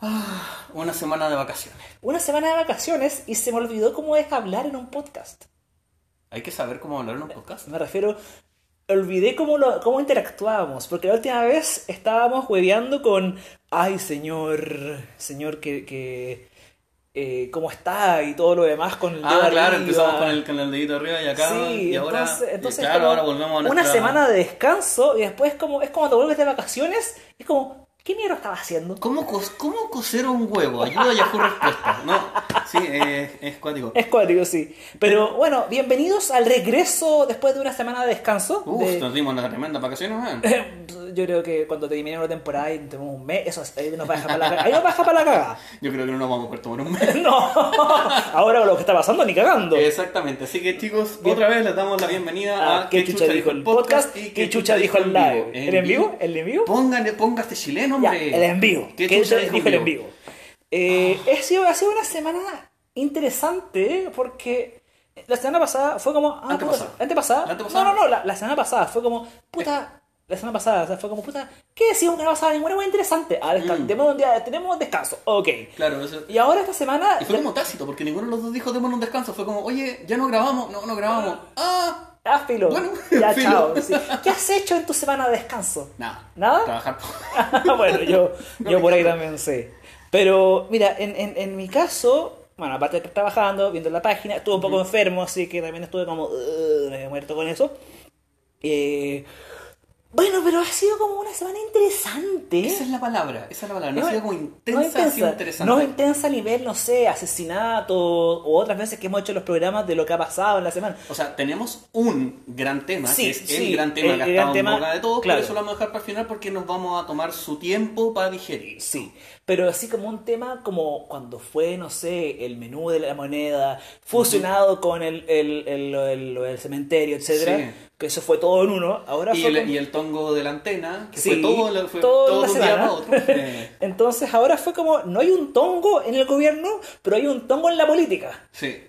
Ah, una semana de vacaciones. Una semana de vacaciones y se me olvidó cómo es hablar en un podcast. Hay que saber cómo hablar en un podcast. Me refiero, olvidé cómo, lo, cómo interactuábamos, porque la última vez estábamos hueveando con, ay señor, señor que, que eh, cómo está y todo lo demás con el dedo Ah, claro, arriba. empezamos con el, con el dedito arriba y acá. Sí, y ahora, entonces, entonces y claro, ahora volvemos a una nuestra... semana de descanso y después como es como cuando vuelves de vacaciones, es como, ¿qué mierda estaba haciendo? ¿Cómo, cos- ¿Cómo coser un huevo? Ayuda a Yahoo Respuesta. No, sí, es, es cuático. Es cuático, sí. Pero bueno, bienvenidos al regreso después de una semana de descanso. Uf, de- nos dimos unas tremendas vacaciones, man. Yo creo que cuando terminemos la temporada y tenemos un mes, eso ahí nos va a dejar para la cagada. Ahí nos va a dejar para la cagada. Yo creo que no nos vamos a poder tomar un mes. No, ahora con lo que está pasando, ni cagando. Exactamente, así que chicos, Bien. otra vez les damos la bienvenida a Ah, ¿Qué chucha dijo el podcast? ¿Qué chucha dijo el live? ¿El en vivo? ¿El en vivo? Póngale, póngase chileno, Ya, el en vivo. ¿Qué ¿Qué chucha dijo el en vivo? Eh, ha, sido, ha sido una semana interesante porque la semana pasada fue como. Ah, Antepasada. puta, antepasada. Antepasada. No, no, no, la, la semana pasada fue como. Puta. La semana pasada, o sea, fue como, puta, ¿qué decimos que no pasaba ninguna hueá interesante? Ah, Mm. tenemos un día, tenemos descanso, ok. Claro, eso. Y ahora esta semana... Y fue como tácito, porque ninguno de los dos dijo démonos un descanso. Fue como, oye, ya no grabamos, no, no grabamos. Ah, Ah, filo. Bueno, ya, filo. chao. sí. ¿Qué has hecho en tu semana de descanso? nada. ¿Nada? Trabajar. bueno, yo, yo por ahí también sé. Pero, mira, en, en, en mi caso, bueno, aparte de estar trabajando, viendo la página, estuve un poco enfermo, así que también estuve como, "Ugh", me he muerto con eso. Eh, bueno, pero ha sido como una semana interesante. Esa es la palabra, esa es la palabra. No, ha sido como no intensa, ha sido interesante. No intensa a nivel, no sé, asesinato o otras veces que hemos hecho los programas de lo que ha pasado en la semana. O sea, tenemos un gran tema, Sí, que es sí, el gran tema el que ha estado en boca de todos, claro. pero eso lo vamos a dejar para el final porque nos vamos a tomar su tiempo para digerir. Sí, pero así como un tema como cuando fue, no sé, el menú de la moneda, fusionado con el, el, el- del cementerio, etcétera, Sí. que eso fue todo en uno. Ahora Y fue el, como- y el tongo de la antena, que Sí, fue todo, fue toda todo la un semana. otro. Eh, Entonces ahora fue como, no hay un tongo en el gobierno, pero hay un tongo en la política. sí.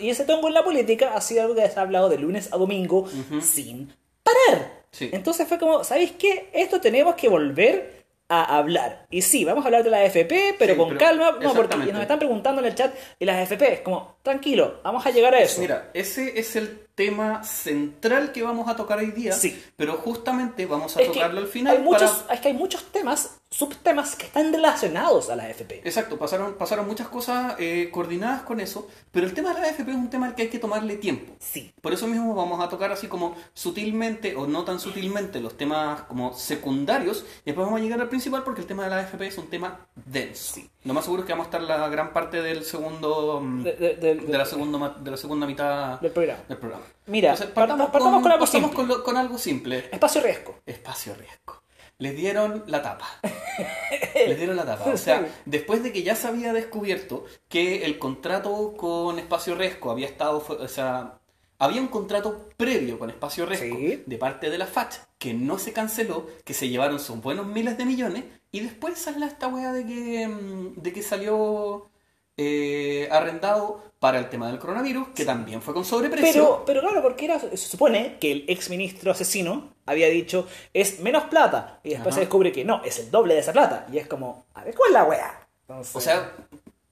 Y ese tongo en la política ha sido algo que se ha hablado de lunes a domingo sin parar. Sí. Entonces fue como, ¿sabéis qué? Esto tenemos que volver a hablar. Y sí, vamos a hablar de la FP, pero Sí, con pero- calma, no, porque nos están preguntando en el chat, y las FP, es como, tranquilo, vamos a llegar a eso. Mira, ese es el tema central que vamos a tocar hoy día, Sí. pero justamente vamos a es tocarlo al final hay muchos, para- es que hay muchos temas, subtemas que están relacionados a la FP. Exacto, pasaron, pasaron muchas cosas eh, coordinadas con eso, pero el tema de la AFP es un tema al que hay que tomarle tiempo. Sí. Por eso mismo vamos a tocar así como sutilmente o no tan sutilmente los temas como secundarios y después vamos a llegar al principal porque el tema de la AFP es un tema denso. Lo más seguro es que vamos a estar la gran parte del segundo mm, De- de- de- de la segunda de la segunda mitad Del programa. del programa. Mira, Entonces, partamos- partamos con algo partamos simple. con algo simple. Espacio riesgo. Espacio riesgo. Les dieron la tapa. Les dieron la tapa. O sea, después de que ya se había descubierto que el contrato con Espacio Riesgo había estado, o sea, había un contrato previo con Espacio Riesgo Sí. de parte de la FACH que no se canceló, que se llevaron sus buenos miles de millones y después sale esta wea de que, mm, de que salió eh, arrendado para el tema del coronavirus, que también fue con sobreprecio. Pero, pero claro, porque era, se supone que el ex ministro asesino había dicho es menos plata. Y después Ajá. se descubre que no, es el doble de esa plata. Y es como, a ver, ¿cuál es la wea? Entonces- O sea,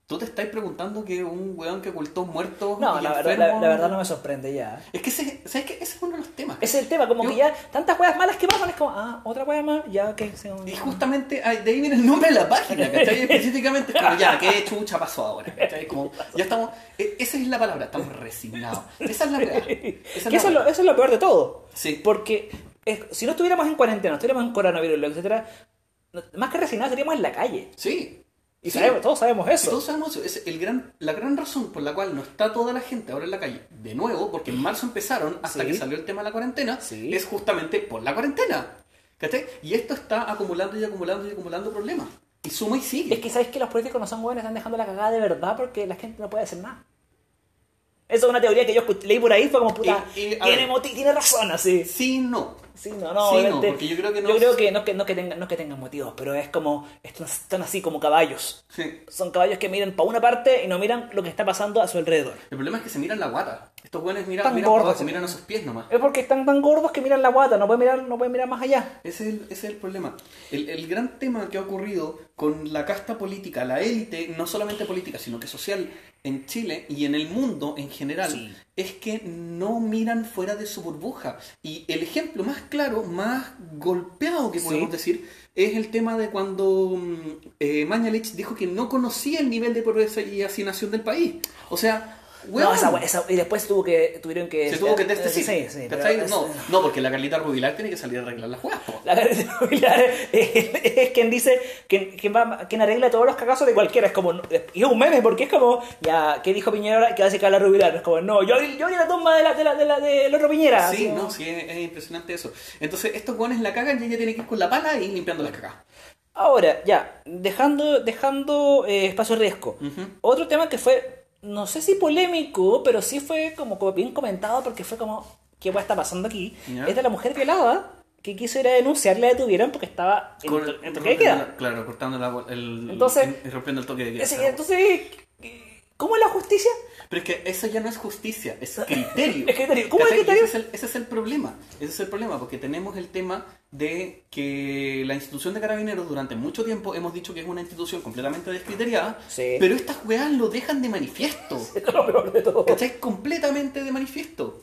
tú te estás preguntando que un weón que ocultó muertos no, y la verdad, enfermos- la, la verdad no me sorprende ya. Es que ese, ¿sabes qué? ese es uno de los temas. Ese es el tema, como Yo- que ya tantas weas malas que pasan, es como, ah, otra wea más, ya que se Y justamente ahí- de ahí viene el nombre de la página, ¿cachai? Específicamente es como, ya, ¿qué chucha pasó ahora? ¿cachai? Como, ya estamos, e- esa es la palabra, estamos resignados. Esa es la verdad. Que eso, es lo, eso es lo peor de todo. Sí. Porque si no estuviéramos en cuarentena, no estuviéramos en coronavirus, etcétera, más que resignados estaríamos en la calle. Sí. Y Sí. sabemos- todos sabemos Y eso. todos sabemos eso. Es el gran, la gran razón por la cual no está toda la gente ahora en la calle. De nuevo, porque en marzo empezaron, hasta Sí. que salió el tema de la cuarentena, Sí. es justamente por la cuarentena. ¿Cachai? Y esto está acumulando y acumulando y acumulando problemas. Y suma y sigue. Es que sabéis que los políticos no son buenos, están dejando la cagada de verdad porque la gente no puede hacer nada. Eso es una teoría que yo leí por ahí, fue como puta, Y- y, a tiene, ver. tiene razón, así. Sí, no. Sí, no, no, Sí, no, porque yo creo que no Yo creo que no, que, no, que tengan, no que tengan motivos, pero es como, están, están así como caballos. Sí. Son caballos que miran para una parte y no miran lo que está pasando a su alrededor. El problema es que se miran la guata. Estos buenos miran, Tan miran, gordos. abajo, miran a sus pies nomás. Es porque están tan gordos que miran la guata, no pueden mirar, no pueden mirar más allá. Ese es el, ese es el problema. El, el gran tema que ha ocurrido con la casta política, la élite, no solamente política, sino que social en Chile y en el mundo en general, Sí. es que no miran fuera de su burbuja. Y el ejemplo más claro, más golpeado que Sí. podemos decir, es el tema de cuando mm, eh, Mañalich dijo que no conocía el nivel de pobreza y hacinación del país. O sea, No, esa, esa- y después tuvo que, tuvieron que... se tuvo que desdecir. Sí, sí. pero ¿cachai? es- no, no, porque la Carlita Rubilar tiene que salir a arreglar las juegas. La Carlita Rubilar es, es quien dice, quien, quien, va, quien arregla todos los cagazos de cualquiera. Es como, y es un meme porque es como, ya, ¿qué dijo Piñera ahora? Que decir Carla Rubilar. Es como, no, yo, yo vi la tumba de la, de la, de la, del otro Piñera. Sí, así, no, sí, es, es impresionante eso. Entonces, estos guanes la cagan y ella tiene que ir con la pala y limpiando las cagas. Ahora, ya, dejando, dejando eh, espacio riesgo. Ujú. Otro tema que fue, no sé si polémico, pero sí fue como, bien comentado porque fue como, ¿qué va está pasando aquí? Es de la mujer violada que quiso ir a denunciar, la detuvieron porque estaba en, to- en toque de rompiendo queda. la- Claro, cortando la, el, Entonces- y rompiendo el toque de queda. Entonces, ¿cómo es la justicia? Pero es que eso ya no es justicia, es criterio. Es criterio. ¿Cómo es criterio? Ese es, el, ese es el problema. Ese es el problema, porque tenemos el tema de que la institución de carabineros durante mucho tiempo hemos dicho que es una institución completamente descriteriada, Sí. pero estas weas lo dejan de manifiesto. Es lo peor de todo. ¿Cachai? Completamente de manifiesto.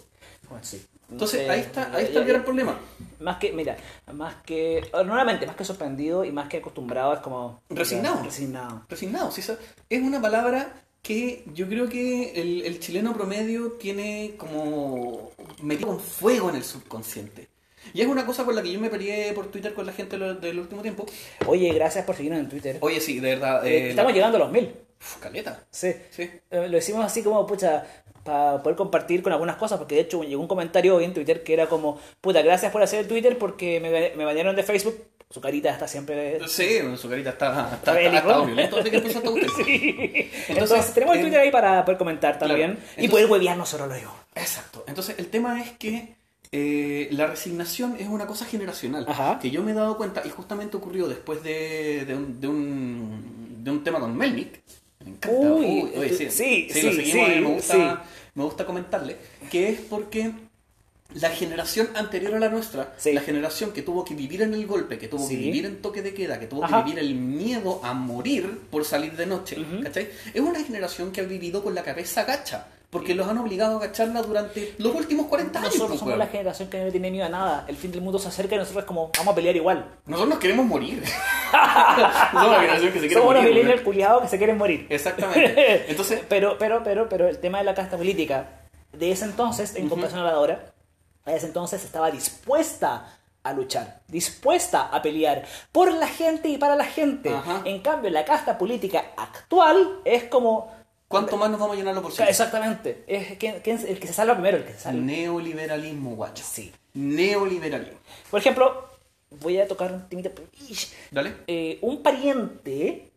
Bueno, sí. Entonces Eh, ahí está, ahí ya- está el ya- gran problema. Más que, mira, más que, nuevamente, más que sorprendido y más que acostumbrado es como... Resignado. Resignado. Resignado, sí, es una palabra que yo creo que el, el chileno promedio tiene como metido con fuego en el subconsciente. Y es una cosa con la que yo me peleé por Twitter con la gente del último tiempo. Oye, gracias por seguirnos en Twitter. Oye, sí, de verdad. Eh, eh, Estamos la- llegando a los mil. Uf, caleta. Sí. Sí. Eh, lo hicimos así como, pucha, para poder compartir con algunas cosas, porque de hecho llegó un comentario hoy en Twitter que era como, puta, gracias por hacer el Twitter porque me, me banearon de Facebook. Su carita está siempre... Sí, su carita está, está, estado violento desde que empezó esta cuestión. Sí. Entonces, Entonces, tenemos el eh, Twitter ahí para poder comentar claro. también y Entonces- poder huevear nosotros luego. Exacto. Entonces, el tema es que eh, la resignación es una cosa generacional. Ajá. Que yo me he dado cuenta, y justamente ocurrió después de, de, un, de, un, de un tema con Melnick. Me encanta. Uy, oye, esto- sí, lo sí, seguimos, sí, eh, me, gusta, sí. me gusta comentarle. Que es porque la generación anterior a la nuestra, Sí. la generación que tuvo que vivir en el golpe, que tuvo Sí. que vivir en toque de queda, que tuvo Ajá. que vivir el miedo a morir por salir de noche, Ujú. ¿cachai? Es una generación que ha vivido con la cabeza gacha, porque los han obligado a agacharla durante los últimos 40 años. Nosotros pues, somos la generación que no tiene miedo a nada. El fin del mundo se acerca y nosotros es como, vamos a pelear igual. Nosotros nos queremos morir. somos la generación que se quiere Somos unos morir. millennials weón. culiados que se quieren morir. Exactamente. Entonces, Pero, pero, pero, pero el tema de la casta política de ese entonces, en Ujú. comparación a la de ahora, a ese entonces estaba dispuesta a luchar, dispuesta a pelear por la gente y para la gente. Ajá. En cambio, la casta política actual es como... ¿cuánto más nos vamos a llenar los bolsillos? Exactamente, es ¿quién- quién es el que se salva primero, el que se salva. Neoliberalismo, guacho. Sí. Neoliberalismo. Por ejemplo, voy a tocar un temita. Ish. Dale. Eh, un pariente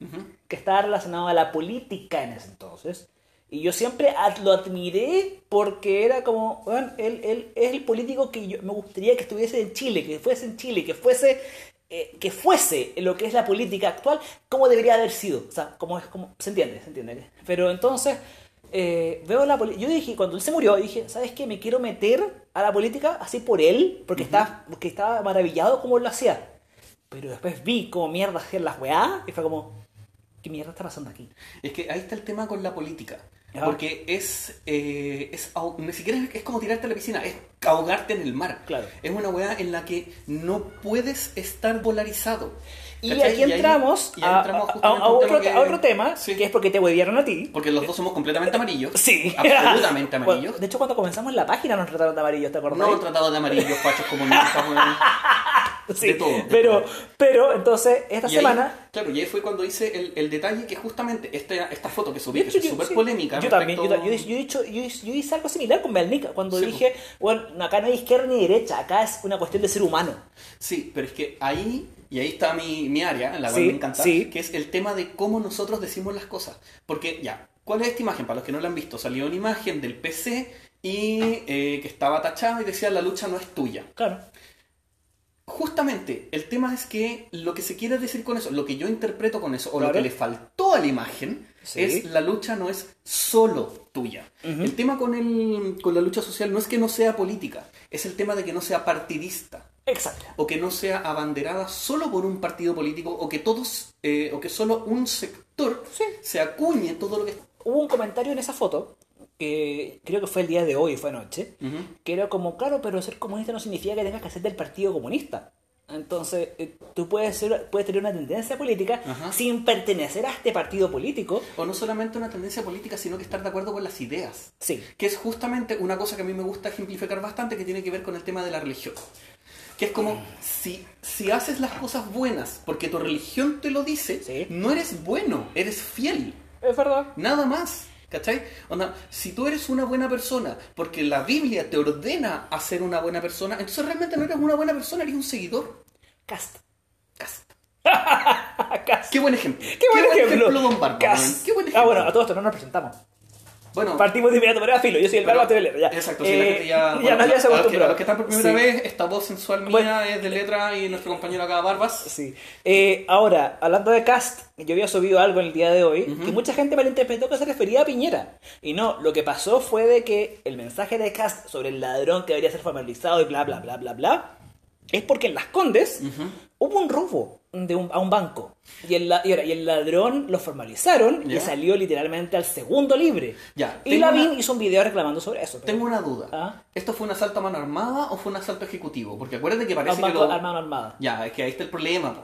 que estaba relacionado a la política en ese entonces. Y yo siempre ad- lo admiré porque era como, bueno, él, él es el político que yo, me gustaría que estuviese en Chile, que fuese en Chile, que fuese, eh, que fuese lo que es la política actual, como debería haber sido. O sea, como es, como, se entiende, se entiende. Pero entonces, eh, veo la política, yo dije, cuando él se murió, dije, ¿sabes qué? Me quiero meter a la política así por él, porque, estaba, porque estaba maravillado como él lo hacía. Pero después vi cómo mierda hacían las weá y fue como, ¿qué mierda está pasando aquí? Es que ahí está el tema con la política. Ajá. Porque es, eh, es ni siquiera es, es como tirarte a la piscina, es ahogarte en el mar. Claro. Es una weá en la que no puedes estar polarizado. Y ¿Cachai? aquí entramos, y ahí a, entramos a- otro, a otro tema, Sí. que es porque te huevearon a ti. Porque los dos somos completamente amarillos. Sí. Absolutamente amarillos. Bueno, De hecho, cuando comenzamos la página nos trataron de amarillos, ¿te acordás? No han tratado de amarillos, fachos comunistas. Sí, de todo, de pero, todo. pero, entonces, esta Y ahí- semana... claro, y ahí fue cuando hice el, el detalle que justamente esta, esta foto que subí, que es súper sí, polémica. Yo también, yo, yo, yo yo hice- algo similar con Melnik cuando Sí, dije, bueno, acá no hay izquierda ni derecha, acá es una cuestión de ser humano. Sí, pero es que ahí, y ahí está mi, mi área, en la cual Sí, me encanta, sí. que es el tema de cómo nosotros decimos las cosas. Porque ya, ¿cuál es esta imagen? Para los que no la han visto, salió una imagen del PC y eh, que estaba tachada y decía la lucha no es tuya. Claro. Justamente, el tema es que lo que se quiere decir con eso, lo que yo interpreto con eso, o lo que le faltó a la imagen, Sí. es la lucha no es solo tuya. El tema con, el, con la lucha social no es que no sea política, es el tema de que no sea partidista. Exacto. O que no sea abanderada solo por un partido político, o que todos, eh, o que solo un sector Sí. se acuñe todo lo que Hubo un comentario en esa foto, que creo que fue el día de hoy, fue anoche, Ujú. que era como, claro, pero ser comunista no significa que tengas que ser del Partido Comunista. Entonces, eh, tú puedes, ser, puedes tener una tendencia política Ajá. sin pertenecer a este partido político. O no solamente una tendencia política, sino que estar de acuerdo con las ideas. Sí, Que es justamente una cosa que a mí me gusta ejemplificar bastante, que tiene que ver con el tema de la religión. Que es como, si, si haces las cosas buenas porque tu religión te lo dice, Sí. no eres bueno, eres fiel. es verdad. Nada más. ¿Cachai? Onda, si tú eres una buena persona porque la Biblia te ordena a ser una buena persona, entonces realmente no eres una buena persona, eres un seguidor. Cast. Cast. Cast. Qué buen ejemplo. Qué buen ejemplo. don Barba. Qué buen Ah, ejemplo. bueno, a todo esto no nos presentamos. Bueno, Partimos de inmediato, pero era filo. Yo soy el de letra, ya. Exacto, si la Eh, gente ya. ya bueno, nadie se a los que, acostumbró. a los que están por primera Sí. vez, esta voz sensual mía Bueno. es de letra y nuestro compañero acá, Barbas. Sí. Eh, ahora, hablando de cast, yo había subido algo en el día de hoy Ujú. que mucha gente malinterpretó que se refería a Piñera. Y no, lo que pasó fue de que el mensaje de cast sobre el ladrón que debería ser formalizado y bla, bla, bla, bla, bla, es porque en Las Condes hubo un robo de un- a un banco. Y el, y, el ladrón lo formalizaron y salió literalmente al segundo libre. Ya, Y Lavín una- hizo un video reclamando sobre eso. pero- Tengo una duda. Ah. ¿Esto fue un asalto a mano armada o fue un asalto ejecutivo? Porque acuérdate que a parece un que banco lo... armado armada. Ya, es que ahí está el problema. po.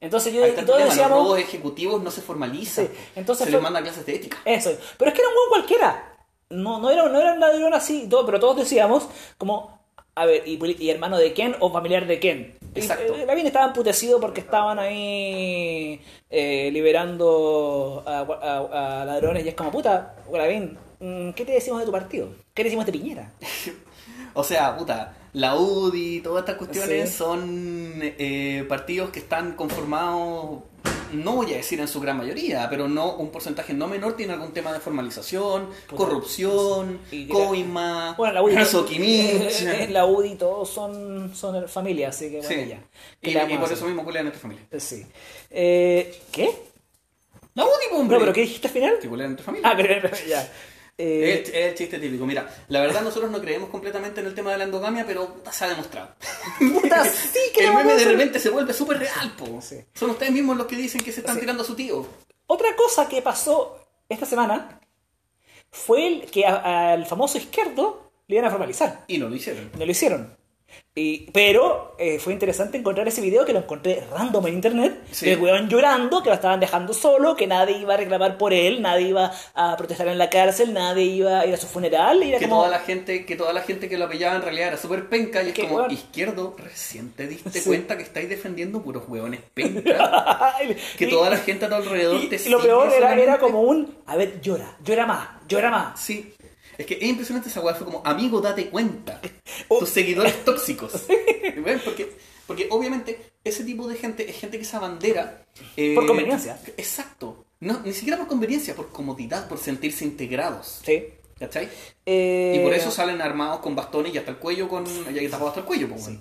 Entonces yo y todos problema. Los decíamos... robos ejecutivos no se formalizan. Sí, entonces se fue- les manda clases de ética. Eso, pero es que era un buen cualquiera. No, no, era, no era un ladrón así, todo, pero todos decíamos como, a ver, ¿y, poli- y hermano de quién o familiar de quién? Y, Exacto. eh, Lavín estaba emputecido porque estaban ahí eh, liberando a, a- a ladrones y es como, puta, Lavín, mm, ¿qué te decimos de tu partido? ¿Qué te decimos de Piñera? O sea, puta, la UDI, todas estas cuestiones Sí. son eh, partidos que están conformados, no voy a decir en su gran mayoría, pero no un porcentaje no menor tiene algún tema de formalización, Puta, corrupción, y- coima, Bueno, la UDI, eh, la UDI todos son, son familia, así que bueno, Sí. ya. ¿Qué Y, por eso mismo culean nuestra familia. Sí. Eh, ¿Qué? La UDI, hombre. No, pero ¿qué dijiste al final? Que culean nuestra familia. Ah, pero ya. Eh, Es, es el chiste típico. Mira, la verdad nosotros no creemos completamente en el tema de la endogamia, pero puta, se ha demostrado. puta, sí, que el meme de repente se vuelve súper real, po. Sí. Son ustedes mismos los que dicen que se están Sí. tirando a su tío. Otra cosa que pasó esta semana fue el que al famoso izquierdo le iban a formalizar. Y no lo hicieron. No lo hicieron. Y, pero eh, fue interesante encontrar ese video que lo encontré random en internet. Sí. del weón llorando, que lo estaban dejando solo, que nadie iba a reclamar por él, nadie iba a protestar en la cárcel, nadie iba a ir a su funeral. Y era Que como, toda la gente, que toda la gente que lo apoyaba en realidad era súper penca y es como, weón. izquierdo, recién te diste Sí. cuenta que estáis defendiendo puros hueones penca. que Y- toda la gente a tu alrededor y, te y lo peor era, era como un, a ver, llora, llora más, llora más. Sí. Es que es impresionante esa weá, fue como, amigo, date cuenta. Tus seguidores tóxicos. Bueno, porque, porque obviamente ese tipo de gente es gente que se abandera. eh, Por conveniencia. Exacto. No, ni siquiera por conveniencia, por comodidad, por sentirse integrados. Sí. ¿Cachai? Eh, Y por eso salen armados con bastones y hasta el cuello, con ya tapado hasta el cuello. Pues, bueno.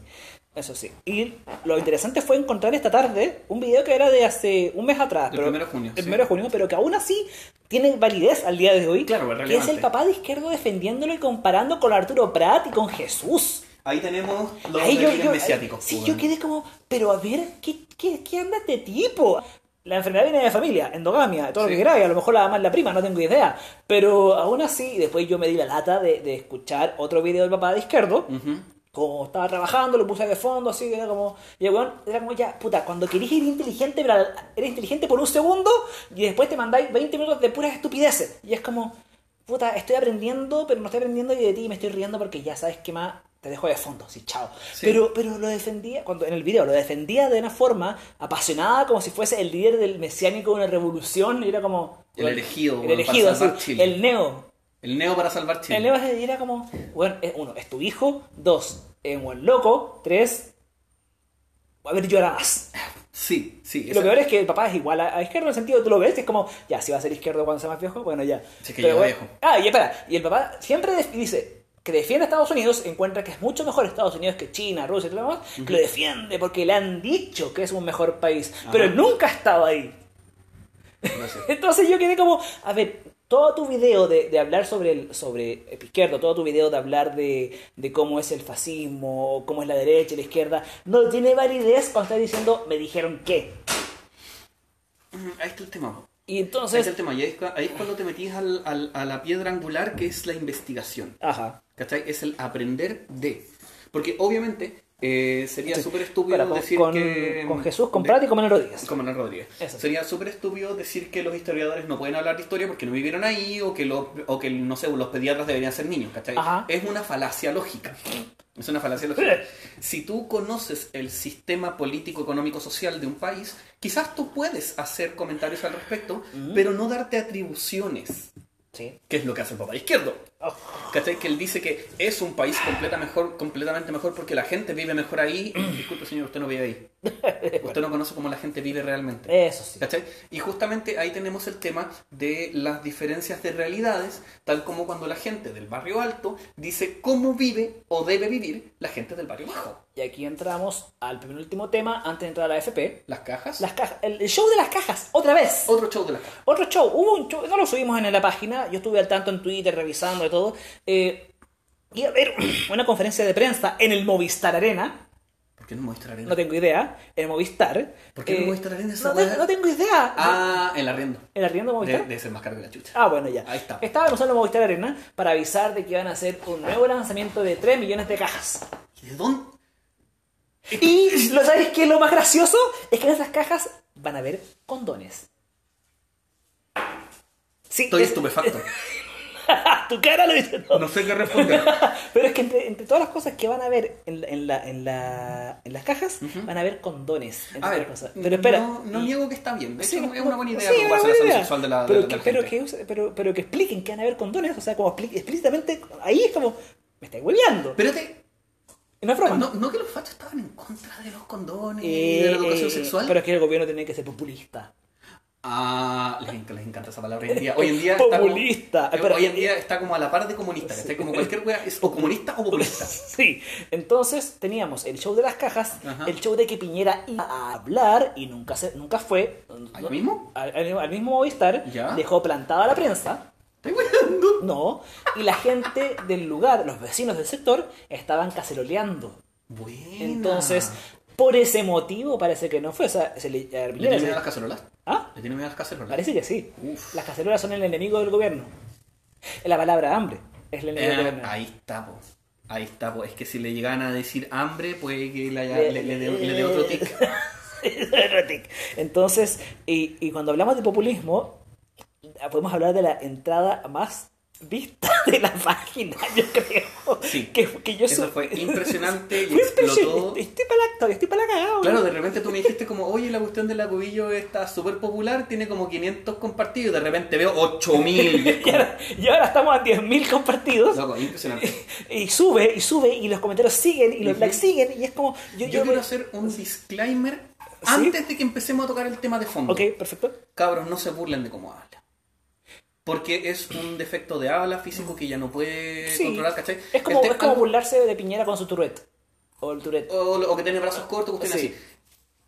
Eso sí. Y lo interesante fue encontrar esta tarde un video que era de hace un mes atrás. Del pero, primero de junio, El sí. primero de junio, pero que aún así tiene validez al día de hoy. Claro, es que es el papá de izquierdo defendiéndolo y comparando con Arturo Prat y con Jesús. Ahí tenemos los Ahí yo, yo- mesiáticos. sí, pues, yo quedé como, pero a ver, ¿qué, qué, qué anda este tipo? La enfermedad viene de familia, endogamia, todo Sí. lo que queráis, a lo mejor la mamá es la prima, no tengo idea. Pero aún así, después yo me di la lata de, de escuchar otro video del papá de izquierdo, Ujú. Como estaba trabajando, lo puse de fondo, así, era como, y el weón era como ya, puta, cuando querís ir inteligente, pero eres inteligente por un segundo, y después te mandáis 20 minutos de puras estupideces. Y es como, puta, estoy aprendiendo, pero no estoy aprendiendo y de ti me estoy riendo porque ya sabes que más te dejo de fondo, sí, chao. Sí. Pero, pero lo defendía, cuando en el video lo defendía de una forma apasionada, como si fuese el líder del mesiánico de una revolución, y era como... El elegido, El elegido, así, el neo, El neo para salvar Chile. el Neo era como, bueno, es- uno, es tu hijo, dos, es un buen loco, tres, a ver, llora más. Sí, sí. Lo peor es que el papá es igual a, a izquierdo en el sentido, tú lo ves, es como, ya, si va a ser izquierdo cuando sea más viejo, bueno, ya. Sí, que Pero ya viejo. Ah, y espera, y el papá siempre dice, que defiende a Estados Unidos encuentra que es mucho mejor Estados Unidos que China, Rusia y todo lo demás, que lo defiende porque le han dicho que es un mejor país, pero nunca ha estado ahí. No sé. Entonces yo quedé como, a ver, todo tu video de, de hablar sobre el sobre el izquierdo, todo tu video de hablar de, de cómo es el fascismo, cómo es la derecha y la izquierda, no tiene validez cuando estás diciendo, me dijeron qué. Mm, Ahí está el tema. Y Ahí está entonces... el tema. Y ahí es, cu- ahí es cuando te metís al- al- a la piedra angular que es la investigación. Ajá. ¿Cachai? Es el aprender de. Porque obviamente eh, sería Sí. súper estúpido decir con- que. con Jesús, con Prat y con Manuel Rodríguez. Con Manuel Rodríguez. Eso. Sería súper estúpido decir que los historiadores no pueden hablar de historia porque no vivieron ahí o que, lo- o que no sé, los pediatras deberían ser niños, ¿cachai? Ajá. Es una falacia lógica. Es una falacia lógica. Si tú conoces el sistema político, económico, social de un país, quizás tú puedes hacer comentarios al respecto, pero no darte atribuciones, Sí. que es lo que hace el papá izquierdo. Oh. ¿Cachai? Que él dice que es un país completa mejor, completamente mejor porque la gente vive mejor ahí. Disculpe, señor, usted no vive ahí. Usted no conoce cómo la gente vive realmente. Eso sí. ¿Cachai? Y justamente ahí tenemos el tema de las diferencias de realidades, tal como cuando la gente del barrio alto dice cómo vive o debe vivir la gente del barrio bajo. Y aquí entramos al penúltimo tema antes de entrar a la FP. Las cajas. Las cajas, el, el show de las cajas, otra vez. Otro show de las cajas. Otro show, hubo un show, no lo subimos en la página, yo estuve al tanto en Twitter revisando y todo. Eh, y a ver, una conferencia de prensa en el Movistar Arena, ¿Por qué no Movistar Arena? no tengo idea, en el Movistar. ¿Por qué no Eh, Movistar Arena esa no, te- no tengo idea. Ah, arriendo. ¿El arriendo de De- Movistar? Debe ser más caro que la chucha. Ah, bueno, ya. Ahí está. Estaban usando Movistar Arena para avisar de que iban a hacer un nuevo lanzamiento de 3 millones de cajas. ¿Y de dónde? Y ¿lo sabes qué es lo más gracioso? Es que en esas cajas van a haber condones. Sí, Estoy es- estupefacto. tu cara lo dice todo. No sé qué responder. Pero es que entre, entre todas las cosas que van a ver en, la- en, la, en, la, en las cajas, van a haber condones. A ver, cosas. pero espera. no, no y- niego que está bien. De hecho, Sí, es una buena idea sí, una la salud idea. sexual de la, pero, de que, la pero, gente. que, use- pero, pero que expliquen que van a haber condones, o sea, como explícitamente, ahí es como, me estáis hueveando. Espérate, no es broma. no, no que los fachos estaban en contra de los condones y de la educación Eh, sexual. Pero es que el gobierno tiene que ser populista. Ah, les, enc- les encanta esa palabra hoy en día. Hoy en día está como- Populista. eh, hoy en eh, día está como a la par de comunista. ¿cachai? Como cualquier wea es o comunista o populista. Sí, entonces teníamos el show de las cajas, Ajá. el show de que Piñera iba a hablar y nunca se, nunca fue. ¿Ahí mismo? Al, al- al mismo Movistar, Ya. dejó plantada a la prensa. No, y la gente del lugar, los vecinos del sector, estaban caceroleando. Buena. Entonces, por ese motivo parece que no fue. O sea, se le, a ¿Le se- miedo a las cacerolas? ¿Ah? ¿Le tiene miedo a las cacerolas? Parece que sí. Uf. Las cacerolas son el enemigo del gobierno. La palabra hambre es el enemigo del Eh, gobierno. ahí está, po. Ahí está, po. Es que si le llegan a decir hambre, puede que le, le, le dé otro tic. Otro tic. Entonces, y, y cuando hablamos de populismo, podemos hablar de la entrada más vista de la página, yo creo. Sí. Que, que yo Eso su- fue impresionante y explotó. Estoy para la, estoy para la cagada, Claro, de repente tú me dijiste como, oye, la cuestión de la cubillo está súper popular, tiene como 500 compartidos, y de repente veo 8000. y es Y como, ahora, y ahora estamos a 10.000 compartidos. Loco, impresionante. Y sube, y sube, y los comentarios siguen, y los likes siguen, y es como. Yo, Yo yo quiero hacer un disclaimer ¿Sí? antes de que empecemos a tocar el tema de fondo. Ok, perfecto. Cabros, no se burlen de cómo habla. Porque es un defecto de habla físico que ya no puede Sí. controlar, ¿cachai? Es como, El te- es como burlarse de Piñera con su Tourette. O el Tourette. o, o que tiene brazos cortos, Sí. así.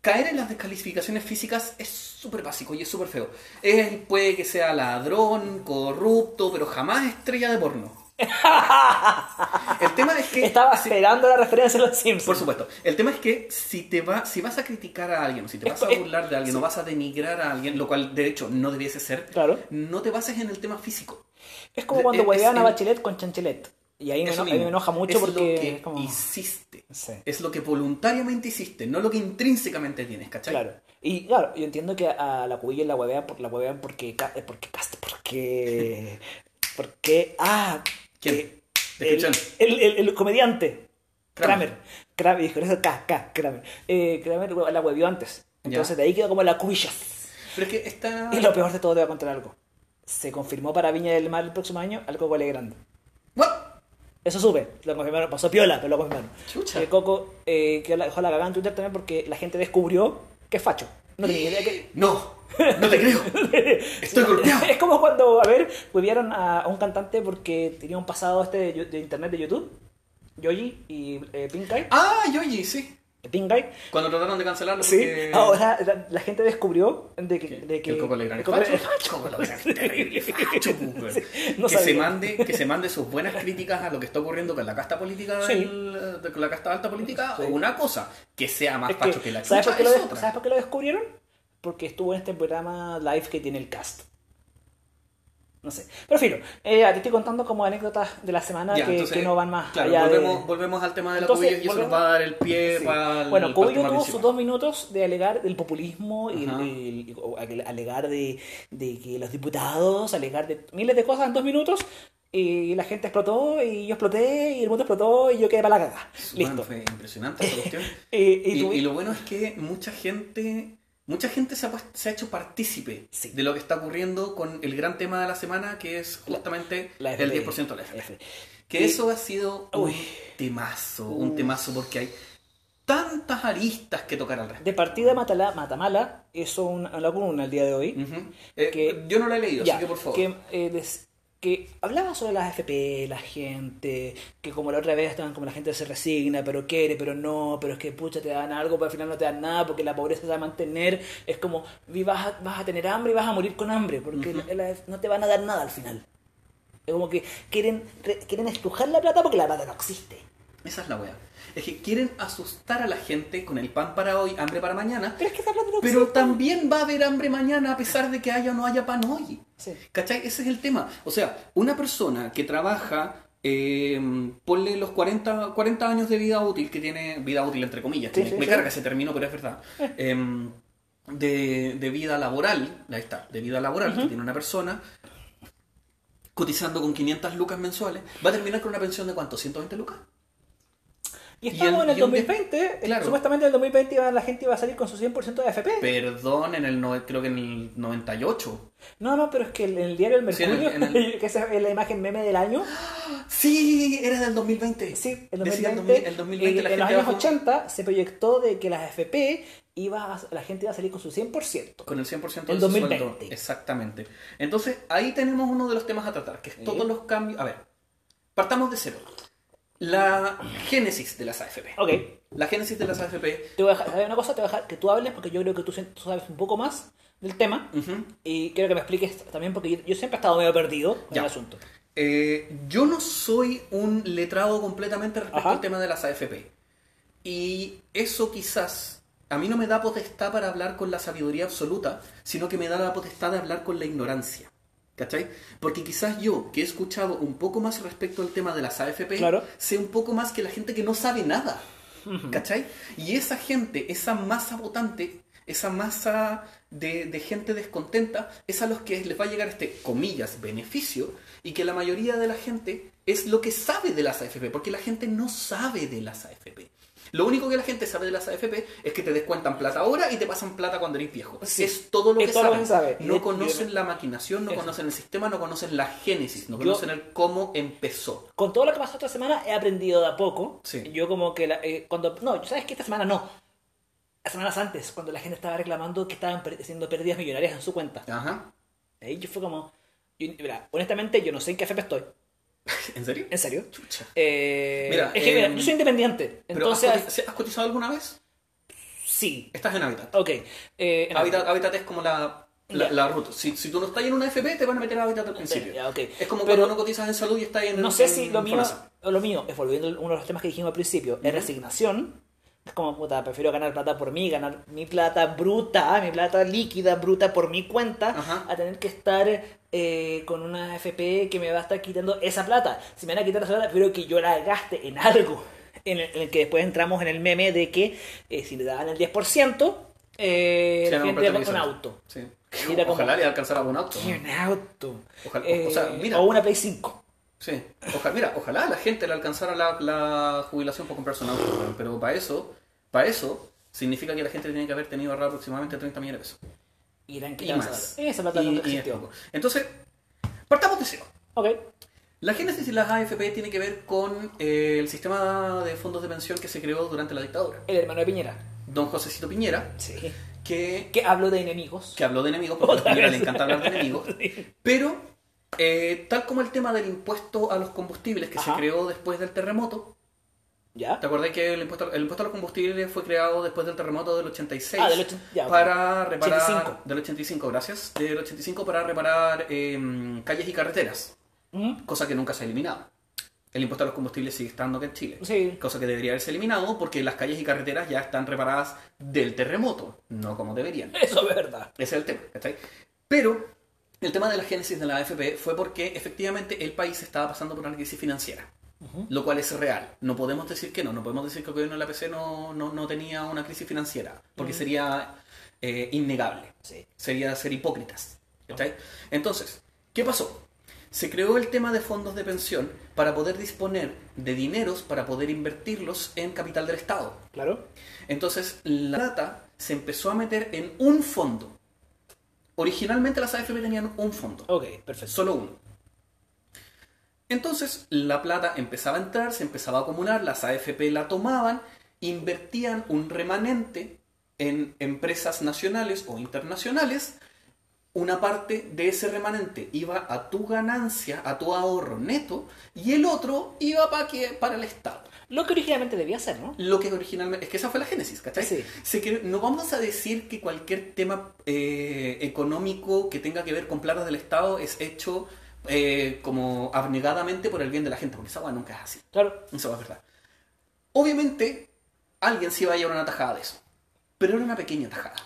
Caer en las descalificaciones físicas es súper básico y es súper feo. Él puede que sea ladrón, corrupto, pero jamás estrella de porno. El tema es que... Estaba esperando la referencia de los Simpsons. Por supuesto. El tema es que si te va, si vas a criticar a alguien, o si te vas a burlar de alguien, o vas a denigrar a alguien, lo cual de hecho no debiese ser, Claro. no te bases en el tema físico. Es como cuando huevean a Bachelet con Chanchelet. Y ahí me, Eso eno- ahí me enoja mucho es porque lo que es como... hiciste. Sí. Es lo que voluntariamente hiciste, no lo que intrínsecamente tienes, ¿cachai? Claro. Y claro, yo entiendo que a la cubilla la huevean, por, la huevean porque... eh, Porque... Porque... Porque... Ah... ¿Quién? eh. El, el, el comediante. Kramer. Kramer. Con eso K, K, Kramer. Eh, Kramer la huevió antes. Entonces Ya. de ahí quedó como la cubilla. Pero es que está... Y lo peor de todo te voy a contar algo. Se confirmó para Viña del Mar el próximo año al Coco Legrand. What? Eso sube, lo confirmaron, pasó piola, pero lo confirmaron. Chucha. El Coco eh, que dejó la cagada en Twitter también porque la gente descubrió que es facho. No tenía idea que... No, no te creo. Estoy golpeado. Es como cuando, a ver, huevieron a, a un cantante porque tenía un pasado este de, de internet de YouTube, Yoji y eh, Pink. Ah, Yoyi, sí. Pink Guy. Cuando trataron de cancelarlo Sí, porque... ahora la, la gente descubrió de que, de que el Coco Legrand es facho. Terrible facho, no que se mande que se mande sus buenas críticas a lo que está ocurriendo con la casta política Sí. del- de- con la casta alta política o una cosa que sea más Es facho que, que la ¿sabes, chucha por qué lo. ¿Sabes por qué lo descubrieron? Porque estuvo en este programa live que tiene el cast. No sé. Pero filo, eh, te estoy contando como anécdotas de la semana Ya, que, entonces, que no van más claro, allá volvemos, de... volvemos al tema de la Entonces, cubillo y eso nos va a dar el pie Sí. para el, Bueno, Cubillo tuvo sus dos minutos de alegar del populismo y el- alegar de, de que los diputados, alegar de miles de cosas en dos minutos y la gente explotó y yo exploté y el mundo explotó y yo quedé para la caga. Bueno, Listo. fue impresionante esa cuestión. Y y, tú- y lo bueno es que mucha gente mucha gente se ha, puest- se ha hecho partícipe Sí. de lo que está ocurriendo con el gran tema de la semana que es justamente La el FP. 10% de la FP. Que Y- eso ha sido un temazo, un temazo porque hay tantas aristas que tocar al respecto. De partida Matala, Matamala hizo una laguna el día de hoy. Ujú. Eh, que- yo no la he leído, Ya, así que por favor. Que, eh, des- que hablaba sobre las FP, la gente, que como la otra vez estaban como la gente se resigna, pero quiere, pero no, pero es que pucha te dan algo, pero al final no te dan nada porque la pobreza se va a mantener. Es como vas, a, vas a tener hambre y vas a morir con hambre porque Ujú. la- la- no te van a dar nada al final. Es como que quieren, re- quieren estrujar la plata porque la plata no existe. Esa es la wea. Es que quieren asustar a la gente con el pan para hoy, hambre para mañana. Pero es que esa plata no Pero existe. también va a haber hambre mañana a pesar de que haya o no haya pan hoy. Sí. ¿Cachai? Ese es el tema. O sea, una persona que trabaja, eh, ponle los 40, 40 años de vida útil, que tiene vida útil entre comillas, Sí, me, sí, me carga ese término, pero es verdad. Em, de, de vida laboral, ahí está, de vida laboral que tiene una persona cotizando con 500 lucas mensuales, va a terminar con una pensión de cuánto, 120 lucas. Y Y estamos el- en el y un 2020, eh, claro. supuestamente en el 2020 iba- la gente iba a salir con su 100% de FP. Perdón, en el no- creo que en el 98. No, no, pero es que en el diario El Sí, en el- Mercurio, en el- que esa es la imagen meme del año, Sí, era del 2020. sí, el Decía 2020, el 2020 eh, la en los gente años bajó 80 se proyectó de que las FP iba a- la gente iba a salir con su 100%. Con el 100% El de su 2020. sueldo. Exactamente. Entonces, ahí tenemos uno de los temas a tratar, que es todos los cambios. A ver, partamos de cero. La génesis de las AFP. Ok, La génesis de las AFP. te voy a dejar, ¿sabes una cosa? Te voy a dejar que tú hables porque yo creo que tú, sabes un poco más del tema ujú. y quiero que me expliques también porque yo, yo siempre he estado medio perdido en Ya. el asunto. Eh, yo no soy un letrado completamente respecto Ajá. al tema de las AFP. Y eso quizás a mí no me da potestad para hablar con la sabiduría absoluta, sino que me da la potestad de hablar con la ignorancia. ¿Cachai? Porque quizás yo, que he escuchado un poco más respecto al tema de las AFP, Claro. sé un poco más que la gente que no sabe nada. ¿Cachai? Y esa gente, esa masa votante, esa masa de, de gente descontenta, es a los que les va a llegar este, comillas, beneficio, y que la mayoría de la gente es lo que sabe de las AFP, porque la gente no sabe de las AFP. Lo único que la gente sabe de las AFP es que te descuentan plata ahora y te pasan plata cuando eres viejo. Sí. Es todo lo Es que todo lo saben. que sabe. No de- conocen la maquinación, no Eso. conocen el sistema, no conocen la génesis, no Yo- conocen el cómo empezó. Con todo lo que pasó esta semana he aprendido de a poco. Sí. Yo como que la- eh, cuando... No, ¿sabes que Esta semana no. Las semanas antes, cuando la gente estaba reclamando que estaban haciendo pérdidas millonarias en su cuenta. Ajá. Ahí yo fue como... yo- mira, honestamente yo no sé en qué FP estoy. ¿En serio? En serio. Chucha. Eh, Mira, es que mira, em, yo soy independiente. ¿Pero Entonces, has, cotiz- has cotizado alguna vez? sí. Estás en Habitat. Ok. eh, en- Habitat, Habitat es como la, la, Ya. la ruta. Si, si tú no estás en una FP, te van a meter a Habitat al principio. Ya, ok. Es como Pero- cuando no cotizas en salud y estás en No sé en si lo mío, lo mío es volviendo a uno de los temas que dijimos al principio, es resignación. Es como, puta, prefiero ganar plata por mí, ganar mi plata bruta, mi plata líquida, bruta por mi cuenta, Ajá. a tener que estar eh, con una FP que me va a estar quitando esa plata. Si me van a quitar esa plata, prefiero que yo la gaste en algo. En el, en el que después entramos en el meme de que eh, si le daban el 10%, eh, Sí, no, un auto. Sí. Mira como- Ojalá le alcanzara un auto. ¿Qué, un auto? Ojalá- Eh, o sea, mira. o una Play 5. Sí. Ojalá, mira, ojalá la gente le alcanzara la, la jubilación por comprarse un auto. Pero para eso, para eso, significa que la gente tiene que haber tenido ahorrado aproximadamente 30 millones de pesos. Y Y más. Esa plata Y- y. Entonces, partamos de cero. Ok. La génesis de las AFP tiene que ver con eh, el sistema de fondos de pensión que se creó durante la dictadura. El hermano de Piñera. Don Josecito Piñera, Sí. que, Que hablo de enemigos. que habló de enemigos, porque a señora le encanta hablar de enemigos, pero eh, tal como el tema del impuesto a los combustibles que Ajá. se creó después del terremoto, ¿Ya? ¿te acuerdas que el impuesto, el impuesto a los combustibles fue creado después del terremoto del 86? Ah, del ya, para reparar 85. del 85, gracias, del 85 para reparar em, calles y carreteras, cosa que nunca se ha eliminado. El impuesto a los combustibles sigue estando acá en Chile. Sí. Cosa que debería haberse eliminado porque las calles y carreteras ya están reparadas del terremoto, no como deberían. Eso es verdad. Ese es el tema, ¿cachai? Pero el tema de la génesis de la AFP fue porque efectivamente el país estaba pasando por una crisis financiera, lo cual es real. No podemos decir que no, no podemos decir que el gobierno de la PC no, no, no tenía una crisis financiera, porque sería eh, innegable, Sí. sería ser hipócritas. Entonces, ¿qué pasó? Se creó el tema de fondos de pensión para poder disponer de dineros para poder invertirlos en capital del Estado. Claro. Entonces, la plata se empezó a meter en un fondo. Originalmente las AFP tenían un fondo, Ok, perfecto. solo uno. Entonces, la plata empezaba a entrar, se empezaba a acumular, las AFP la tomaban, invertían un remanente en empresas nacionales o internacionales. Una parte de ese remanente iba a tu ganancia, a tu ahorro neto, y el otro iba para, que, para el Estado. Lo que originalmente debía ser, ¿no? Lo que originalmente. Es que esa fue la génesis, ¿cachai? Sí. Se no vamos a decir que cualquier tema eh, económico que tenga que ver con plata del Estado es hecho eh, como abnegadamente por el bien de la gente, porque esa hueá nunca es así. Claro. Eso es verdad. Obviamente, alguien sí iba a llevar una tajada de eso. Pero era una pequeña tajada.